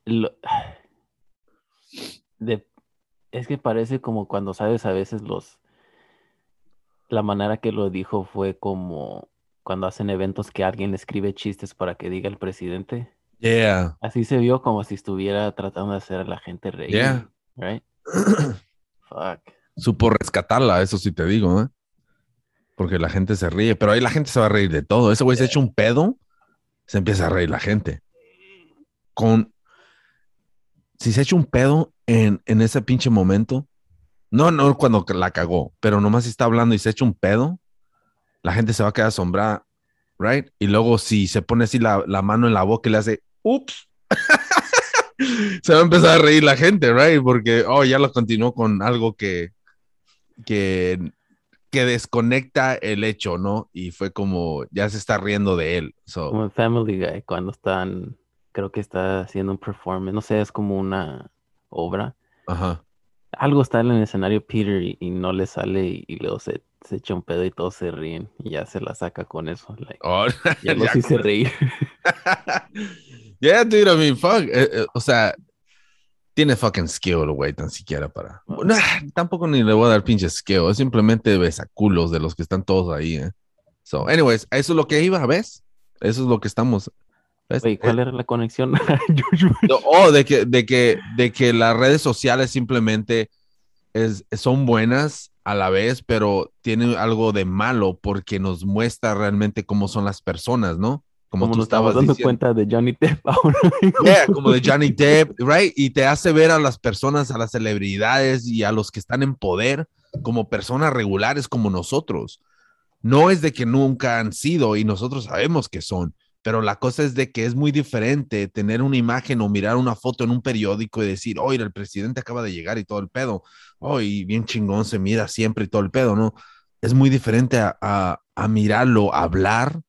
lo- de- es que parece como cuando sabes a veces los la manera que lo dijo fue como cuando hacen eventos que alguien escribe chistes para que diga el presidente. Yeah. Así se vio como si estuviera tratando de hacer a la gente reír. Yeah. Right? Fuck. Supo rescatarla, eso sí te digo, ¿eh? Porque la gente se ríe, pero ahí la gente se va a reír de todo. Ese güey se echa un pedo, se empieza a reír la gente. Con. Si se echa un pedo en, en ese pinche momento, no, no cuando la cagó, pero nomás si está hablando y se echa un pedo, la gente se va a quedar asombrada, ¿right? Y luego si se pone así la, la mano en la boca y le hace, ups, se va a empezar a reír la gente, right? Porque, oh, ya lo continuó con algo que, que, que desconecta el hecho, ¿no? Y fue como, ya se está riendo de él. So, Como en Family Guy, cuando están, creo que está haciendo un performance, no sé, es como una obra. ajá. Algo está en el escenario Peter y, y no le sale y, y luego se, se echa un pedo y todos se ríen y ya se la saca con eso. like, Oh, ya lo ya hice reír. yeah, dude, I mean, fuck. eh, eh, o sea, tiene fucking skill, güey, tan siquiera para. Nah, tampoco ni le voy a dar pinche skill, es simplemente besaculos de los que están todos ahí, ¿eh? So, anyways, eso es lo que iba, ¿ves? Eso es lo que estamos. Oye, ¿cuál era la conexión? Oh, de que, de que, de que las redes sociales simplemente es, son buenas a la vez, pero tienen algo de malo porque nos muestra realmente cómo son las personas, ¿no? Como, Como tú nos estabas dando diciendo. cuenta de Johnny Depp ahora. Yeah, como de Johnny Depp, right? Y te hace ver a las personas, a las celebridades y a los que están en poder como personas regulares como nosotros. No es de que nunca han sido y nosotros sabemos que son, pero la cosa es de que es muy diferente tener una imagen o mirar una foto en un periódico y decir, oye, el presidente acaba de llegar y todo el pedo, oye, bien chingón se mira siempre y todo el pedo, ¿no? Es muy diferente a, a, a mirarlo, a hablar,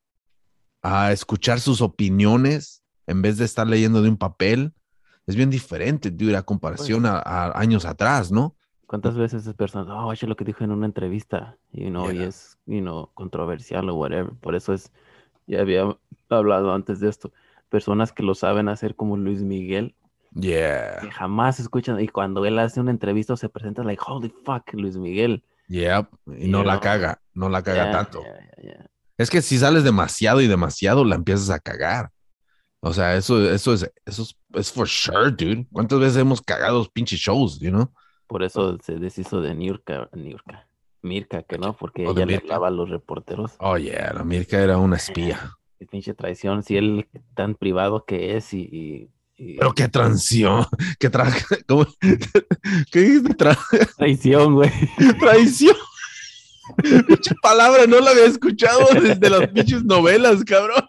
a escuchar sus opiniones en vez de estar leyendo de un papel. Es bien diferente, dude, a comparación a, a años atrás, ¿no? ¿Cuántas veces esas personas, oh, oye, lo que dijo en una entrevista, you know, y Yeah. es, you know, controversial o whatever. Por eso es, ya había hablado antes de esto, personas que lo saben hacer como Luis Miguel, que Yeah, jamás escuchan, y cuando él hace una entrevista o se presenta, like, holy fuck, Luis Miguel. yep, y no la caga, no la caga Yeah, tanto. yeah, yeah, yeah. Es que si sales demasiado y demasiado, la empiezas a cagar. O sea, eso, eso es, eso es, es for sure, dude. ¿Cuántas veces hemos cagado los pinches shows, you know? Por eso se deshizo de Niurka, Niurka, Mirka, que no, porque ella le hablaba a los reporteros. Oh, yeah, la Mirka era una espía. Qué pinche traición, si él tan privado que es y... y- y- Pero qué transición, qué tra... ¿cómo? ¿Qué dijiste? Tra- traición, güey. Traición. Pinche palabra, no la había escuchado desde las pinches novelas, cabrón.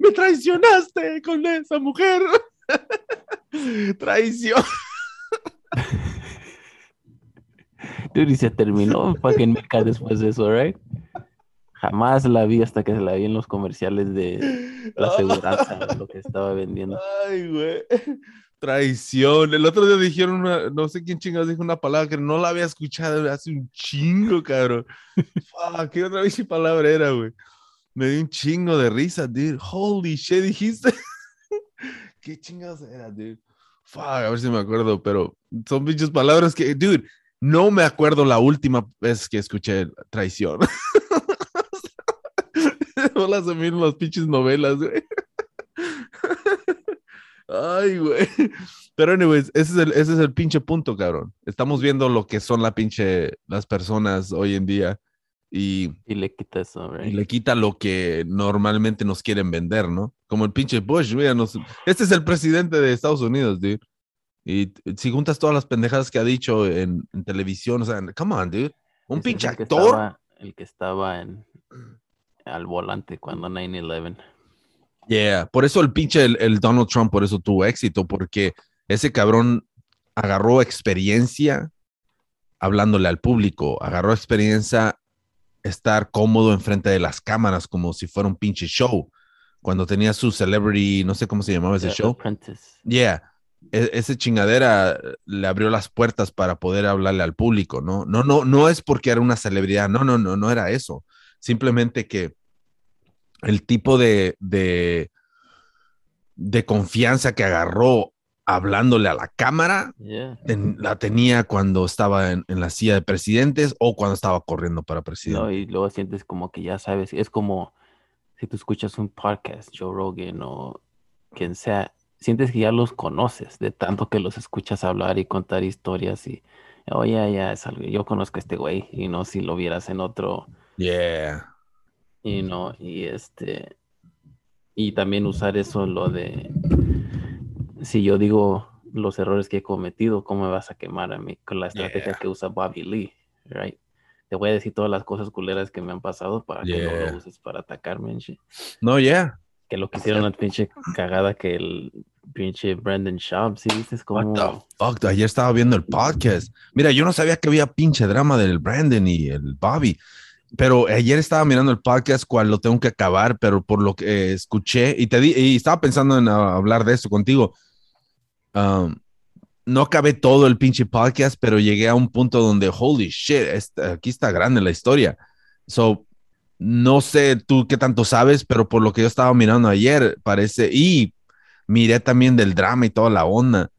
Me traicionaste con esa mujer. Traición. Dude, y se terminó fucking Mirka después de eso, right? Jamás la vi hasta que se la vi en los comerciales de la aseguranza, lo que estaba vendiendo. Ay, güey. Traición. El otro día dijeron una, no sé quién chingados dijo una palabra que no la había escuchado hace un chingo, cabrón. Fuck, ¿qué otra vez palabra era, güey? Me dio un chingo de risa, dude. Holy shit, dijiste. ¿Qué chingados era, dude? Fuck, a ver si me acuerdo, pero son pinches palabras que, dude, no me acuerdo la última vez que escuché traición. No las mismas pinches novelas, güey. Ay, güey. Pero, anyways, ese es, el, ese es el pinche punto, cabrón. Estamos viendo lo que son la pinche, las personas hoy en día y, Y le quita eso, y right? le quita lo que normalmente nos quieren vender, ¿no? Como el pinche Bush, nos- este es el presidente de Estados Unidos, dude. Y si juntas todas las pendejadas que ha dicho en, en televisión, o sea, come on, dude. Un Ese pinche el que actor. estaba- el que estaba en, al volante cuando 9-11. Yeah, por eso el pinche, el, el Donald Trump, por eso tuvo éxito, porque ese cabrón agarró experiencia hablándole al público, agarró experiencia estar cómodo enfrente de las cámaras como si fuera un pinche show. Cuando tenía su celebrity, no sé cómo se llamaba ese The show. Apprentice. Yeah, e- ese chingadera le abrió las puertas para poder hablarle al público, ¿no? No, no, no es porque era una celebridad, no, no, no, no era eso. Simplemente que el tipo de, de, de confianza que agarró hablándole a la cámara Yeah. ten- la tenía cuando estaba en, en la silla de presidentes o cuando estaba corriendo para presidente. No, y luego sientes como que ya sabes, es como si tú escuchas un podcast, Joe Rogan o quien sea, sientes que ya los conoces de tanto que los escuchas hablar y contar historias y, oh, ya, ya, es algo, yo conozco a este güey y no si lo vieras en otro, Yeah. y no, y este, y también usar eso, lo de, si yo digo los errores que he cometido, ¿cómo me vas a quemar a mí? Con la estrategia Yeah. que usa Bobby Lee, right? Te voy a decir todas las cosas culeras que me han pasado para que no Yeah. lo uses para atacarme. No, yeah. Que lo que hicieron una pinche cagada que el pinche Brandon Schaub, ¿sí viste? Es What como... the fuck? Ayer estaba viendo el podcast. Mira, yo no sabía que había pinche drama del Brandon y el Bobby. Pero ayer estaba mirando el podcast cual lo tengo que acabar, pero por lo que eh, escuché y te di, y estaba pensando en ah, hablar de esto contigo. Um, no acabé todo el pinche podcast, pero llegué a un punto donde, holy shit, aquí está grande la historia. So, no sé tú qué tanto sabes, pero por lo que yo estaba mirando ayer, parece, y miré también del drama y toda la onda.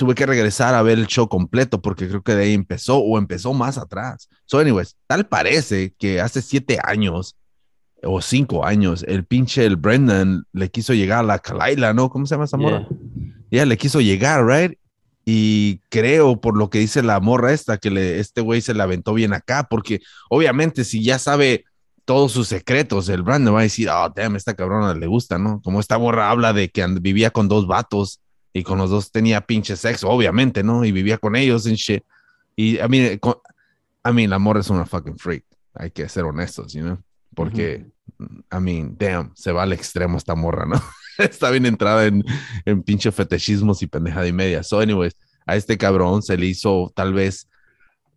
Tuve que regresar a ver el show completo porque creo que de ahí empezó o empezó más atrás. So, anyways, tal parece que hace siete años o cinco años, el pinche el Brendan le quiso llegar a la Kalaila, ¿no? ¿Cómo se llama esa morra? Yeah. Ya le quiso llegar, right? Y creo, por lo que dice la morra esta, que le, este güey se la aventó bien acá, porque obviamente si ya sabe todos sus secretos, el Brandon va a decir, oh, damn, esta cabrona le gusta, ¿no? Como esta morra habla de que vivía con dos vatos y con los dos tenía pinche sexo, obviamente, ¿no? Y vivía con ellos en shit. Y a mí, con- a mí, la morra es una fucking freak, hay que ser honestos, you know? Porque, I mean, damn, se va al extremo esta morra, ¿no? Está bien entrada en, en pinche fetichismos y pendejada y media. So, anyways, a este cabrón se le hizo tal vez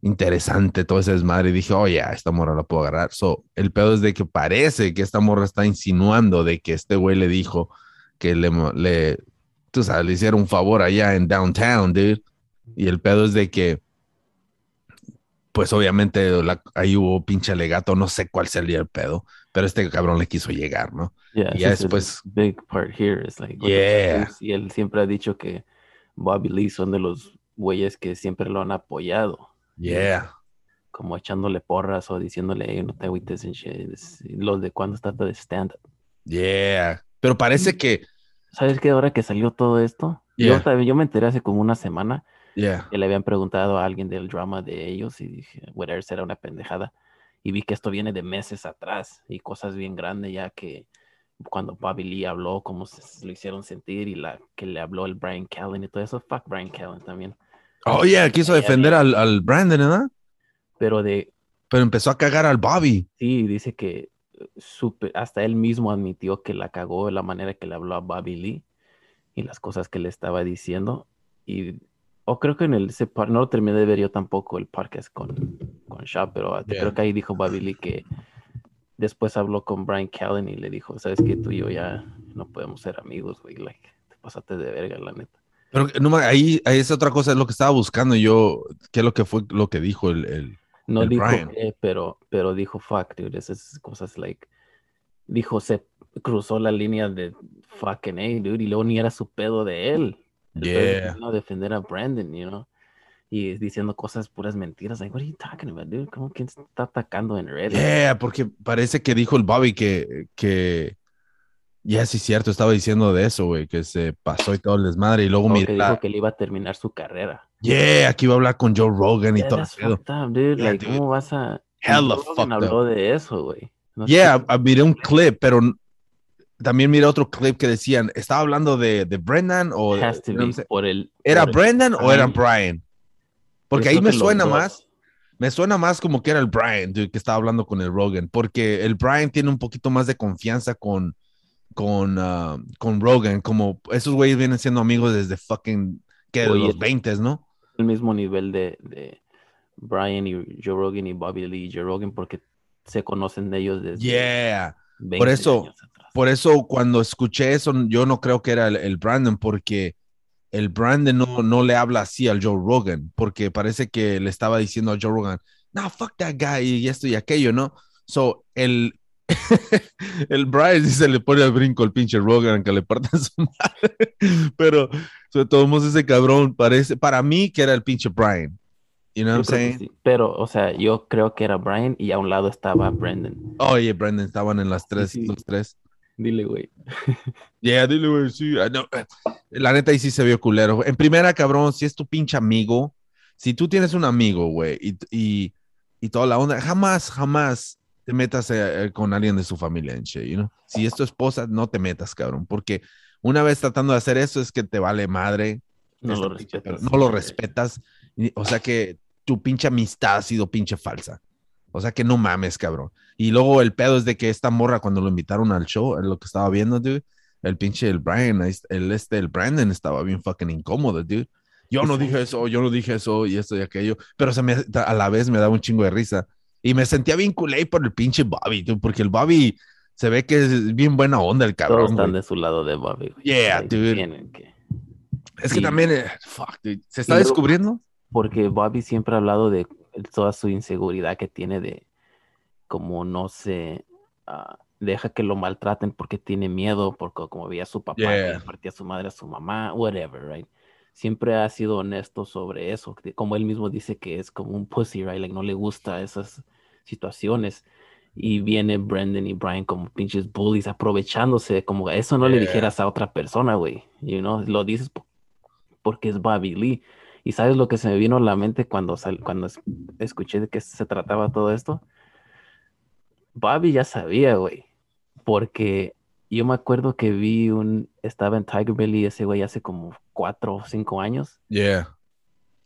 interesante todo ese desmadre y dije, oye, a esta morra la puedo agarrar. So, el pedo es de que parece que esta morra está insinuando de que este güey le dijo que le, le, tú sabes, le hiciera un favor allá en downtown, dude. Y el pedo es de que, pues obviamente la- ahí hubo pinche alegato, no sé cuál sería el pedo, pero este cabrón le quiso llegar, ¿no? Yeah, Y ya después- Big part here is like. Yeah. is- Y él siempre ha dicho que Bobby Lee son de los güeyes que siempre lo han apoyado. Yeah. Como echándole porras o diciéndole, "Ey, no te agüites en shit. Los de cuando está de stand-up. Yeah. Pero parece que, ¿Sabes qué? Ahora que salió todo esto, Yeah. yo, yo me enteré hace como una semana yeah. que le habían preguntado a alguien del drama de ellos y dije, whatever, será una pendejada. Y vi que esto viene de meses atrás y cosas bien grandes ya que cuando Bobby Lee habló, cómo se lo hicieron sentir y la que le habló el Brian Callen y todo eso, fuck Brian Callen también. Oh, yeah, quiso defender al, al Brandon, ¿verdad? Pero de, Pero empezó a cagar al Bobby. sí, dice que eh, supe- hasta él mismo admitió que la cagó de la manera que le habló a Bobby Lee y las cosas que le estaba diciendo. Y, o creo que en el, ese par- no lo terminé de ver yo tampoco el podcast con, con Shaw, pero Yeah. creo que ahí dijo Bobby Lee que después habló con Brian Callen y le dijo, sabes que tú y yo ya no podemos ser amigos, güey, like, te pasaste de verga, la neta. Pero no, ahí, ahí es otra cosa, es lo que estaba buscando yo, qué es lo que fue lo que dijo el, el- No El dijo qué, pero, pero dijo fuck, dude. Esas cosas, like. Dijo, se cruzó la línea de fucking A, dude. Y luego ni era su pedo de él. Que Yeah. a defender a Brandon, you know. Y diciendo cosas puras mentiras. Like, what are you talking about, dude? ¿Cómo quién está atacando en Reddit? Yeah, porque parece que dijo el Bobby que, que, ya sí, cierto, estaba diciendo de eso, güey, que se pasó y todo el desmadre. Y luego miré que dijo que él iba a terminar su carrera. Yeah, aquí iba a hablar con Joe Rogan y Yeah, todo. up, dude. Yeah, like, dude. ¿cómo vas a...? Hella Rogan habló de eso, güey. No Yeah, ah, miré un clip, pero también miré otro clip que decían, ¿estaba hablando de, de Brendan o de- has to no be por el... era por el- Brendan o era Brian. Porque ahí me suena más, me suena más como que era el Brian, dude, que estaba hablando con el Rogan, porque el Brian tiene un poquito más de confianza con con, ah, con Rogan, como esos güeyes vienen siendo amigos desde fucking, que de los 20, ¿no? El mismo nivel de, de Brian y Joe Rogan y Bobby Lee y Joe Rogan porque se conocen de ellos desde Yeah. 20 Por eso- años atrás. Por eso cuando escuché eso, yo no creo que era el, el Brandon, porque el Brandon no, no le habla así al Joe Rogan, porque parece que le estaba diciendo a Joe Rogan, no, fuck that guy y esto y aquello, ¿no? So, el, el Brian sí se le pone al brinco al pinche Rogan que le partan su madre, pero sobre todo ese cabrón parece, para mí que era el pinche Brian. You know what I'm saying? sí. Pero, o sea, yo creo que era Brian y a un lado estaba Brandon. Oye, Brandon, estaban en las tres, sí. los tres. Dile, güey. Yeah, dile, güey, sí. ah, no, eh, La neta ahí sí se vio culero. En primera, cabrón, si es tu pinche amigo, si tú tienes un amigo, güey, y, y, y toda la onda, jamás, jamás te metas eh, eh, con alguien de su familia en shit, you know? Si es tu esposa, no te metas, cabrón, porque una vez tratando de hacer eso es que te vale madre. No lo respetas. No lo respetas. O sea que tu pinche amistad ha sido pinche falsa. O sea que no mames, cabrón. Y luego el pedo es de que esta morra, cuando lo invitaron al show, lo que estaba viendo, dude, el pinche el Brian, el este, el Brandon estaba bien fucking incómodo, dude. Yo no dije eso, yo no dije eso y esto y aquello, pero se me, a la vez me daba un chingo de risa. Y me sentía bien culé por el pinche Bobby, dude, porque el Bobby se ve que es bien buena onda el Todos cabrón. están güey. de su lado de Bobby, güey. Yeah, Ahí dude. que- Es que también, eh, fuck, dude, se está luego- descubriendo. Porque Bobby siempre ha hablado de toda su inseguridad que tiene de como no se ah, deja que lo maltraten porque tiene miedo, porque como veía a su papá Yeah. que partía a su madre, a su mamá, whatever, right? Siempre ha sido honesto sobre eso, como él mismo dice que es como un pussy, right? Like no le gusta esas situaciones. Y viene Brendan y Brian como pinches bullies aprovechándose, como eso no le Yeah. dijeras a otra persona, güey. You know, lo dices po- porque es Bobby Lee. ¿Y sabes lo que se me vino a la mente cuando, sal- cuando es- escuché de qué se trataba todo esto? Bobby ya sabía, güey. Porque yo me acuerdo que vi un... Estaba en Tiger Belly ese güey hace como cuatro o cinco años. Yeah.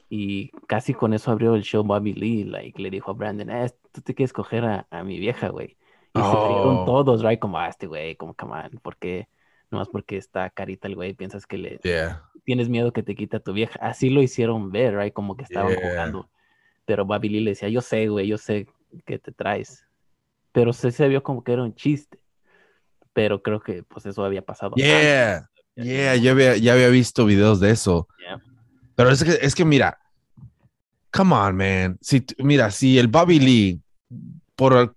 Y casi con eso abrió el show Bobby Lee. Like, le dijo a Brandon, eh, tú te quieres coger a, a mi vieja, güey. Y se Oh. rieron todos, right? Como, ah, este güey, como, come on, porque... Nomás porque está carita el güey, piensas que le, Yeah. tienes miedo que te quite a tu vieja. Así lo hicieron ver, right? Como que estaban Yeah. jugando. Pero Bobby Lee le decía, yo sé, güey, yo sé que te traes. Pero se, se vio como que era un chiste. Pero creo que pues eso había pasado. Yeah. antes. Yeah, ya había, ya había visto videos de eso. Yeah. Pero es que, es que mira, come on, man. Si, mira, si el Bobby Lee, por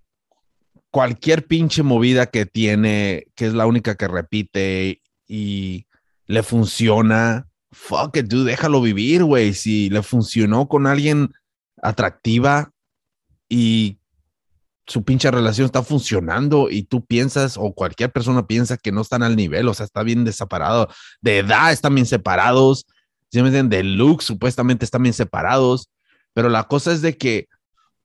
cualquier pinche movida que tiene, que es la única que repite y le funciona, fuck it, dude, déjalo vivir, güey. Si le funcionó con alguien atractiva y su pinche relación está funcionando y tú piensas o cualquier persona piensa que no están al nivel, o sea, está bien desaparado, de edad están bien separados, ¿sí me entienden? De look supuestamente están bien separados, pero la cosa es de que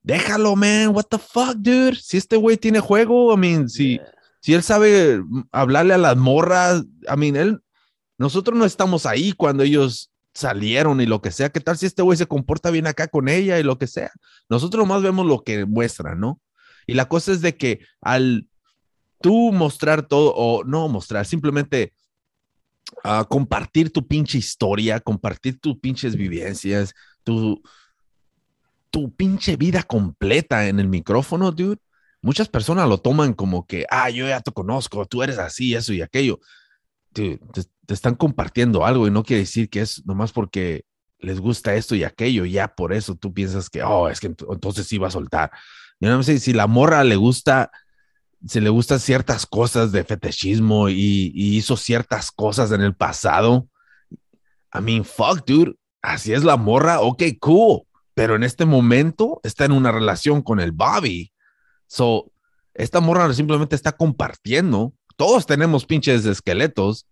déjalo, man, what the fuck, dude, si este güey tiene juego, I mean, si, Yeah. si él sabe hablarle a las morras, I mean, él, nosotros no estamos ahí cuando ellos salieron y lo que sea, ¿qué tal si este güey se comporta bien acá con ella y lo que sea? Nosotros nomás vemos lo que muestra, ¿no? Y la cosa es de que al tú mostrar todo, o no mostrar, simplemente ah, compartir tu pinche historia, compartir tus pinches vivencias, tu, tu pinche vida completa en el micrófono, dude. Muchas personas lo toman como que, ah, yo ya te conozco, tú eres así, eso y aquello. Dude, te, te están compartiendo algo y no quiere decir que es nomás porque les gusta esto y aquello, ya por eso tú piensas que, oh, es que ent- entonces sí va a soltar. Yo no sé si la morra le gusta, se le gustan ciertas cosas de fetichismo y, y hizo ciertas cosas en el pasado. I mean, fuck, dude. Así es la morra, ok, cool. Pero en este momento está en una relación con el Bobby. So, esta morra simplemente está compartiendo. Todos tenemos pinches esqueletos,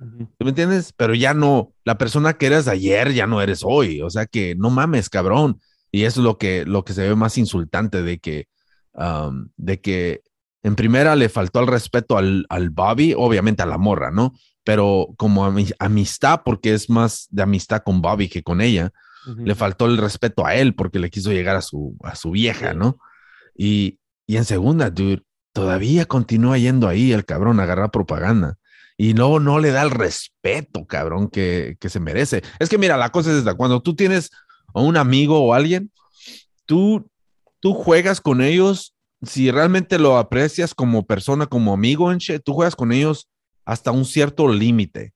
Ujú. ¿tú ¿me entiendes? Pero ya no, la persona que eres ayer ya no eres hoy. O sea que no mames, cabrón. Y eso es lo que, lo que se ve más insultante de que, um, de que en primera le faltó el respeto al, al Bobby, obviamente a la morra, ¿no? Pero como ami- amistad, porque es más de amistad con Bobby que con ella, Le faltó el respeto a él porque le quiso llegar a su, a su vieja, ¿no? Y, y en segunda, dude, todavía continúa yendo ahí el cabrón a agarrar propaganda. Y luego no le da el respeto, cabrón, que, que se merece. Es que mira, la cosa es esta, cuando tú tienes a un amigo o alguien, tú, tú juegas con ellos, si realmente lo aprecias como persona, como amigo, en shit, tú juegas con ellos hasta un cierto límite.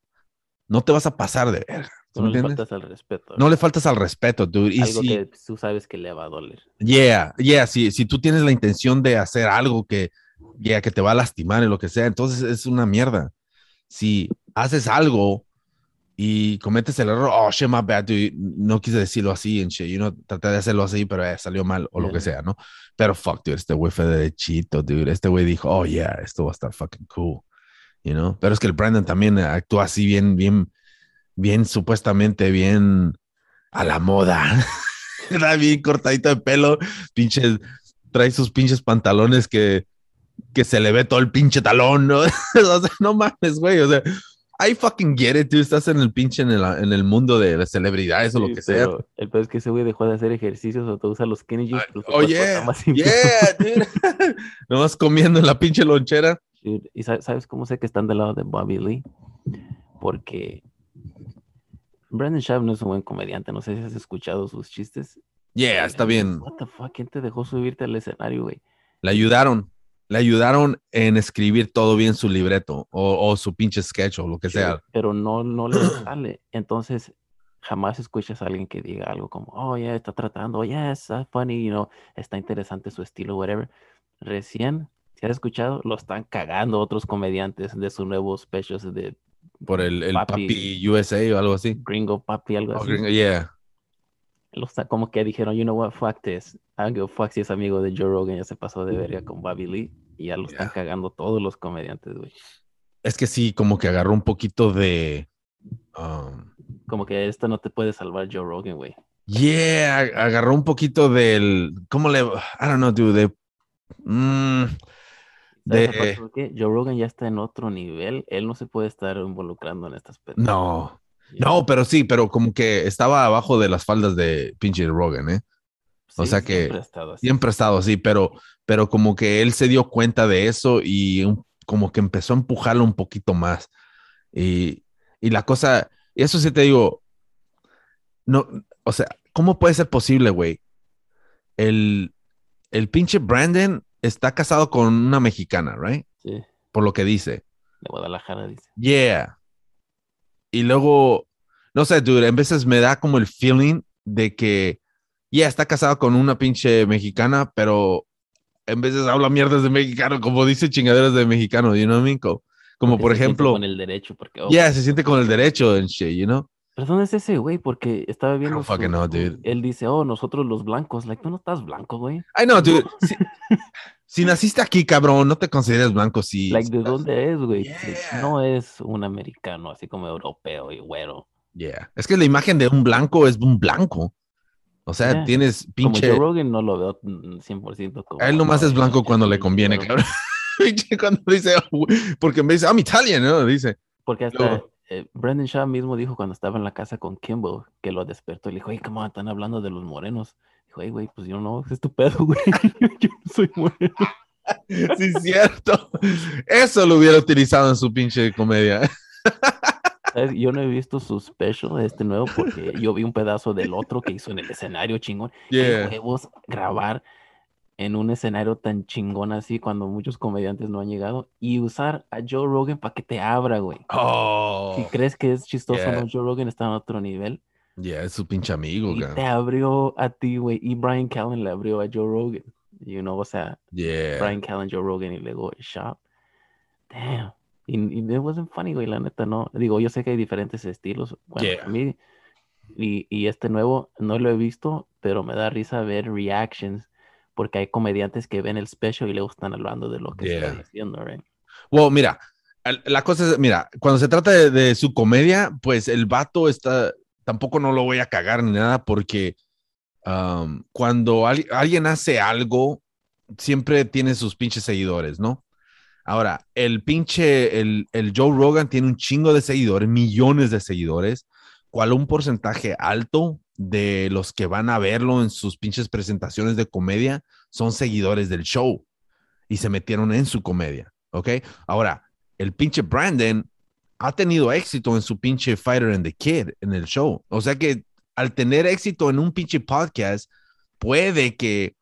No te vas a pasar de verga. ¿Sí No le entiendes? faltas al respeto. No le faltas al respeto, dude. Y Algo si- que tú sabes que le va a doler. Yeah, yeah, si, si tú tienes la intención de hacer algo que, yeah, que te va a lastimar y lo que sea, entonces es una mierda. Si haces algo y cometes el error, oh, shit, my bad, dude, no quise decirlo así, and shit, you know, traté de hacerlo así, pero eh, salió mal o lo que Yeah. sea, ¿no? Pero fuck, dude, este güey fue derechito, dude, este güey dijo, oh, yeah, esto va a estar fucking cool, you know? Pero es que el Brandon también actúa así bien, bien, bien, supuestamente bien a la moda. Era bien cortadito de pelo, pinches, trae sus pinches pantalones que, que se le ve todo el pinche talón, ¿no? o sea, no mames, güey, o sea, I fucking get it, tú estás en el pinche, en el, en el mundo de las celebridades o lo Sí, que sea. El peor es que ese güey dejó de hacer ejercicios o te usa los skinny jeans. pero su Oh, cuerpo yeah, más yeah, dude. Nomás comiendo en la pinche lonchera. Dude, ¿Y sa- sabes cómo sé que están del lado de Bobby Lee? Porque Brandon Schaub no es un buen comediante. No sé si has escuchado sus chistes. Yeah, está bien. What the fuck, ¿quién te dejó subirte al escenario, güey? Le ayudaron, le ayudaron en escribir todo bien su libreto o, o su pinche sketch o lo que sea. Pero no, no le sale. Entonces, jamás escuchas a alguien que diga algo como, oh, yeah, está tratando, oh, yeah, está funny, you know, está interesante su estilo, whatever. Recién, si has escuchado, lo están cagando otros comediantes de su nuevo specials de Por el, el Papi. Papi USA o algo así. Gringo Papi, algo Oh, así. gringo, yeah. Lo está- como que dijeron, you know what, fuck this. I don't give a fuck si es amigo de Joe Rogan, ya se pasó de verga con Bobby Lee. Y ya lo están cagando todos los comediantes, güey. Es que sí, como que agarró un poquito de. um, Como que esto no te puede salvar Joe Rogan, güey. yeah, ag- agarró un poquito del. ¿Cómo le.? I don't know, dude. De, mm, ¿Sabes de-? Joe Rogan ya está en otro nivel. Él no se puede estar involucrando en estas no. No, pero sí, pero como que estaba abajo de las faldas de pinche Rogan, ¿eh? o sea que siempre ha estado así. Siempre ha estado así, pero, pero como que él se dio cuenta de eso y un- como que empezó a empujarlo un poquito más. Y, y la cosa, y eso sí te digo, no, o sea, ¿cómo puede ser posible, güey? El, el pinche Brandon está casado con una mexicana, right? Sí, Por lo que dice. de Guadalajara dice. Yeah. Y luego, no sé, dude, en veces me da como el feeling de que, yeah, está casado con una pinche mexicana, pero en veces habla mierdas de mexicano, como dice chingaderas de mexicano, you know what I mean? Co- Como, por se siente ejemplo, Con el derecho, porque. oh, yeah, se siente con el derecho en shit, you know? ¿Pero dónde es ese güey? Porque estaba viendo. su- su- dude. Él dice, oh, nosotros los blancos. Like, tú no estás blanco, güey. I know, dude. Si, si naciste aquí, cabrón, no te consideres blanco, si. Like, ¿de dónde es, güey? Yeah. No es un americano, así como europeo y güero. Yeah. Es que la imagen de un blanco es un blanco. O sea, Yeah. tienes Como pinche. Joe Rogan no lo veo mm, 100% como... A él nomás no, es blanco cuando le conviene, cabrón. Cuando dice, "Oh, güey", porque me dice, I'm Italian, ¿no? Dice, Porque hasta Luego- eh, Brandon Shaw mismo dijo cuando estaba en la casa con Kimball, que lo despertó y le dijo, hey, ¿cómo están hablando de los morenos? Dijo, hey, güey, pues yo no, es tu pedo, güey. yo no soy moreno. sí, cierto. Eso lo hubiera utilizado en su pinche comedia. ¿Sabes? Yo no he visto su special, este nuevo, porque yo vi un pedazo del otro que hizo en el escenario chingón. Yeah. huevos grabar en un escenario tan chingón así cuando muchos comediantes no han llegado y usar a Joe Rogan para que te abra, güey. Oh. Si crees que es chistoso, Yeah. no, Joe Rogan está en otro nivel. Yeah, es su pinche amigo, Y te abrió a ti, güey. Y Brian Callen le abrió a Joe Rogan. You know, o sea, Yeah. Brian Callen, Joe Rogan y luego Shop. Damn. Y, y it wasn't funny, güey, la neta, no. Digo, yo sé que hay diferentes estilos. Bueno, Yeah. a mí, y, y este nuevo no lo he visto, pero me da risa ver reactions porque hay comediantes que ven el special y luego están hablando de lo que Yeah. diciendo, right? Well, mira, la cosa es, mira, cuando se trata de, de su comedia, pues el vato está, tampoco no lo voy a cagar ni nada porque cuando al- alguien hace algo, siempre tiene sus pinches seguidores, ¿no? Ahora, el pinche, el, el Joe Rogan tiene un chingo de seguidores, millones de seguidores, cual un porcentaje alto de los que van a verlo en sus pinches presentaciones de comedia son seguidores del show. y se metieron en su comedia, ¿ok? Ahora, el pinche Brandon ha tenido éxito en su pinche Fighter and the Kid en el show. O sea que al tener éxito en un pinche podcast, puede que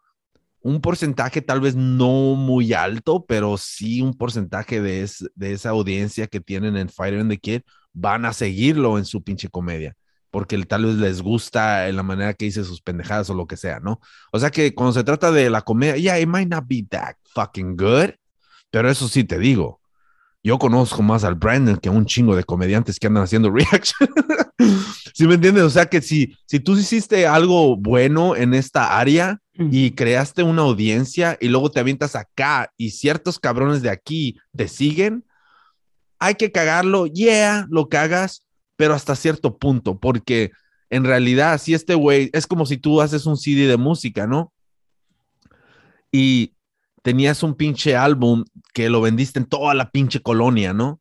un porcentaje tal vez no muy alto, pero sí un porcentaje de, es- de esa audiencia que tienen en Fighter and the Kid van a seguirlo en su pinche comedia, porque tal vez les gusta en la manera que dice sus pendejadas o lo que sea, ¿no? O sea que cuando se trata de la comedia, yeah, it might not be that fucking good, pero eso sí te digo, yo conozco más al Brandon que a un chingo de comediantes que andan haciendo reaction. ¿Sí me entiendes? O sea que si, si tú hiciste algo bueno en esta área y creaste una audiencia y luego te avientas acá y ciertos cabrones de aquí te siguen, hay que cagarlo, yeah, lo cagas, pero hasta cierto punto, porque en realidad, si este güey, es como si tú haces un CD de música, ¿no? Y tenías un pinche álbum que lo vendiste en toda la pinche colonia, ¿no?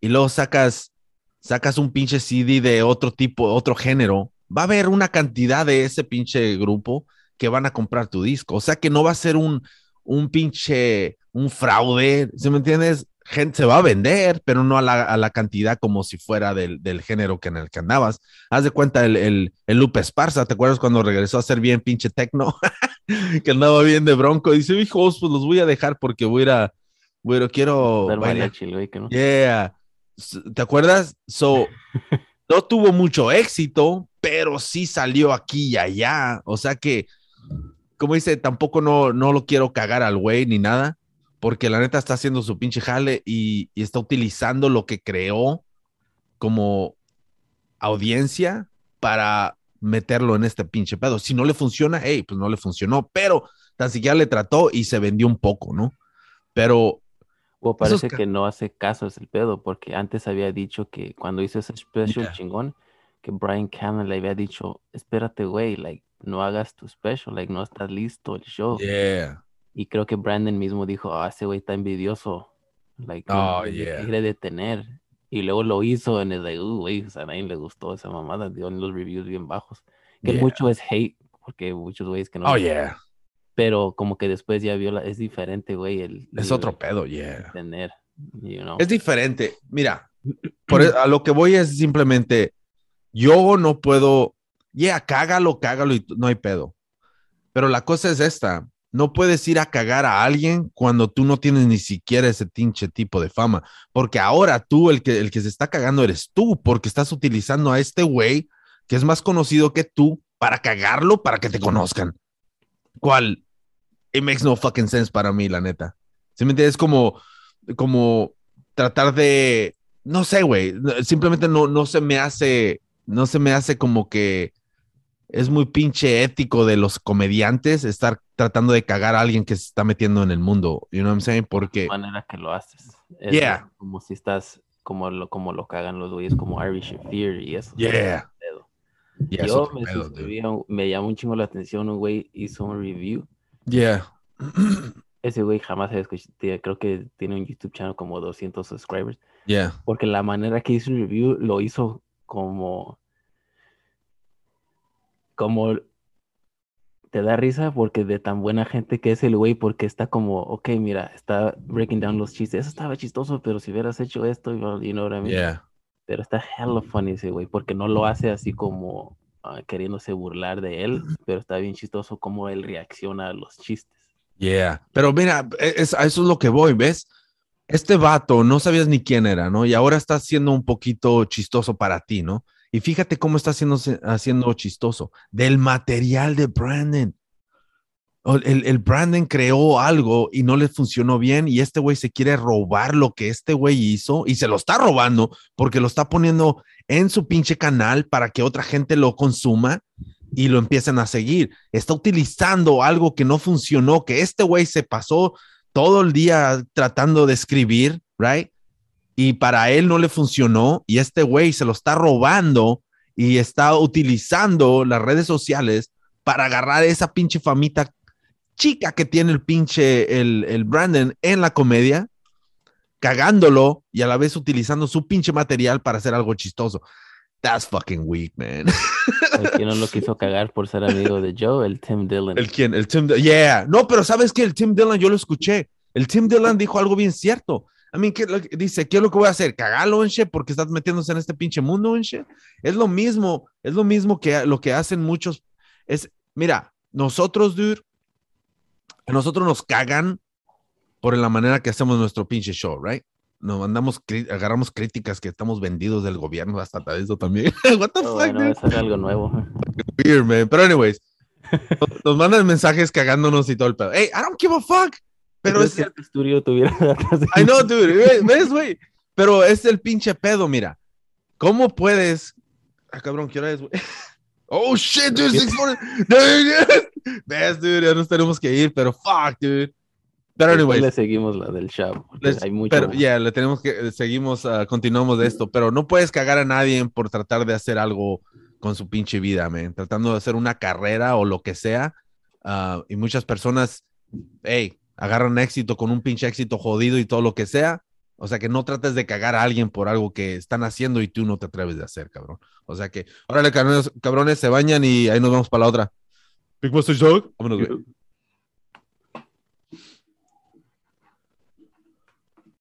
Y luego sacas, sacas un pinche CD de otro tipo, otro género, va a haber una cantidad de ese pinche grupo que van a comprar tu disco. O sea que no va a ser un, un pinche, un fraude, ¿sí me entiendes? Gente se va a vender, pero no a la, a la cantidad como si fuera del, del género que en el que andabas. Haz de cuenta el, el, el Lupe Esparza, ¿te acuerdas cuando regresó a ser bien pinche tecno? que andaba bien de bronco. Dice, hijos, pues los voy a dejar porque voy a ir a, bueno, quiero Dar bailar. no. Yeah. ¿Te acuerdas? So, no tuvo mucho éxito, pero sí salió aquí y allá. O sea que, como dice, tampoco no, no lo quiero cagar al güey ni nada, porque la neta está haciendo su pinche jale y, y está utilizando lo que creó como audiencia para meterlo en este pinche pedo. Si no le funciona, hey, pues no le funcionó, pero tan siquiera le trató y se vendió un poco, ¿no? Pero O parece que no hace caso es el pedo, porque antes había dicho que cuando hizo ese special Yeah. chingón, que Brian Cameron le había dicho, espérate, güey, like, no hagas tu special, like, no estás listo el show. yeah. Y creo que Brandon mismo dijo, ah, ese güey está envidioso, like, Oh, yeah. quiere detener. Y luego lo hizo, en el like, uh, güey, o sea, a nadie le gustó esa mamada, dio los reviews bien bajos. Que Yeah. mucho es hate, porque muchos güeyes que no. Oh, yeah. Pero como que después ya vio, la, es diferente, güey, el... Es el otro pedo, yeah. Tener, you know. Es diferente. Mira, por e- a lo que voy es simplemente, yo no puedo, yeah, cágalo, cágalo y no hay pedo. Pero la cosa es esta, no puedes ir a cagar a alguien cuando tú no tienes ni siquiera ese pinche tipo de fama, porque ahora tú, el que, el que se está cagando eres tú, porque estás utilizando a este güey que es más conocido que tú para cagarlo, para que te conozcan. ¿Cuál? It makes no fucking sense para mí, la neta. ¿Sí me entiendes? Como, como tratar de, no sé, güey, simplemente no, no se me hace, no se me hace como que es muy pinche ético de los comediantes estar tratando de cagar a alguien que se está metiendo en el mundo, you know what I'm saying? Porque, manera que lo haces. Es Yeah. Como si estás, como lo, como lo cagan los güeyes como Irish Fear y eso. yeah, Yo me, pedo, a un- me llamó un chingo la atención, un güey hizo un review. Yeah. Ese güey jamás había escuchado, creo que tiene un YouTube channel como 200 subscribers. Yeah. Porque la manera que hizo el review lo hizo como. Como. Te da risa porque de tan buena gente que es el güey, porque está como, ok, mira, está breaking down los chistes. Eso estaba chistoso, pero si hubieras hecho esto, you know what I mean? Yeah. Pero está hella funny ese güey, porque no lo hace así como ah, queriéndose burlar de él, pero está bien chistoso cómo él reacciona a los chistes. Yeah. Pero mira, e, es, a eso es lo que voy, ¿ves? Este vato no sabías ni quién era, ¿no? Y ahora está siendo un poquito chistoso para ti, ¿no? Y fíjate cómo está haciendo, haciendo chistoso. Del material de Brandon. El, el Brandon creó algo y no le funcionó bien y este güey se quiere robar lo que este güey hizo y se lo está robando porque lo está poniendo en su pinche canal para que otra gente lo consuma y lo empiecen a seguir. Está utilizando algo que no funcionó, que este güey se pasó todo el día tratando de escribir, right? Y para él no le funcionó y este güey se lo está robando y está utilizando las redes sociales para agarrar esa pinche famita chica que tiene el pinche, el, el Brandon en la comedia, cagándolo y a la vez utilizando su pinche material para hacer algo chistoso. That's fucking weak, man. El que no lo quiso cagar por ser amigo de Joe, el Tim Dillon. ¿El quién? El Tim. Yeah. No, pero ¿sabes qué? El Tim Dillon yo lo escuché El Tim Dillon dijo algo bien cierto. A mí, ¿qué es lo dice? ¿Qué es lo que voy a hacer? ¿Cagarlo, en shit? Porque estás metiéndose en este pinche mundo, en shit. Es lo mismo, es lo mismo que lo que hacen muchos. Es, mira, nosotros, dude, a nosotros nos cagan por la manera que hacemos nuestro pinche show, right? Nos mandamos, agarramos críticas que estamos vendidos del gobierno hasta eso también. What the Pero fuck, bueno, dude? eso era algo nuevo. weird, man. Pero anyways, nos- nos mandan mensajes cagándonos y todo el pedo. Hey, I don't give a fuck. Pero ¿Crees es este estudio tuviera atrás de I know, dude. Ve- ¿Ves, güey? Pero es el pinche pedo, mira. ¿Cómo puedes? Ah, cabrón, ¿qué hora es, güey? Oh, shit, dude. 6:40. Dude, ¿Ves, dude? Ya nos tenemos que ir, pero fuck, dude. Pero anyways. le seguimos la del porque Les- hay mucho. Pero ya, le tenemos que, seguimos, ah, continuamos de esto, pero no puedes cagar a nadie por tratar de hacer algo con su pinche vida, man. Tratando de hacer una carrera o lo que sea. ah, y muchas personas, hey, agarran éxito con un pinche éxito jodido y todo lo que sea. O sea que no trates de cagar a alguien por algo que están haciendo y tú no te atreves de hacer, cabrón. O sea que, órale, cabrones, cabrones se bañan y ahí nos vamos para la otra. Big Buster vámonos, güey.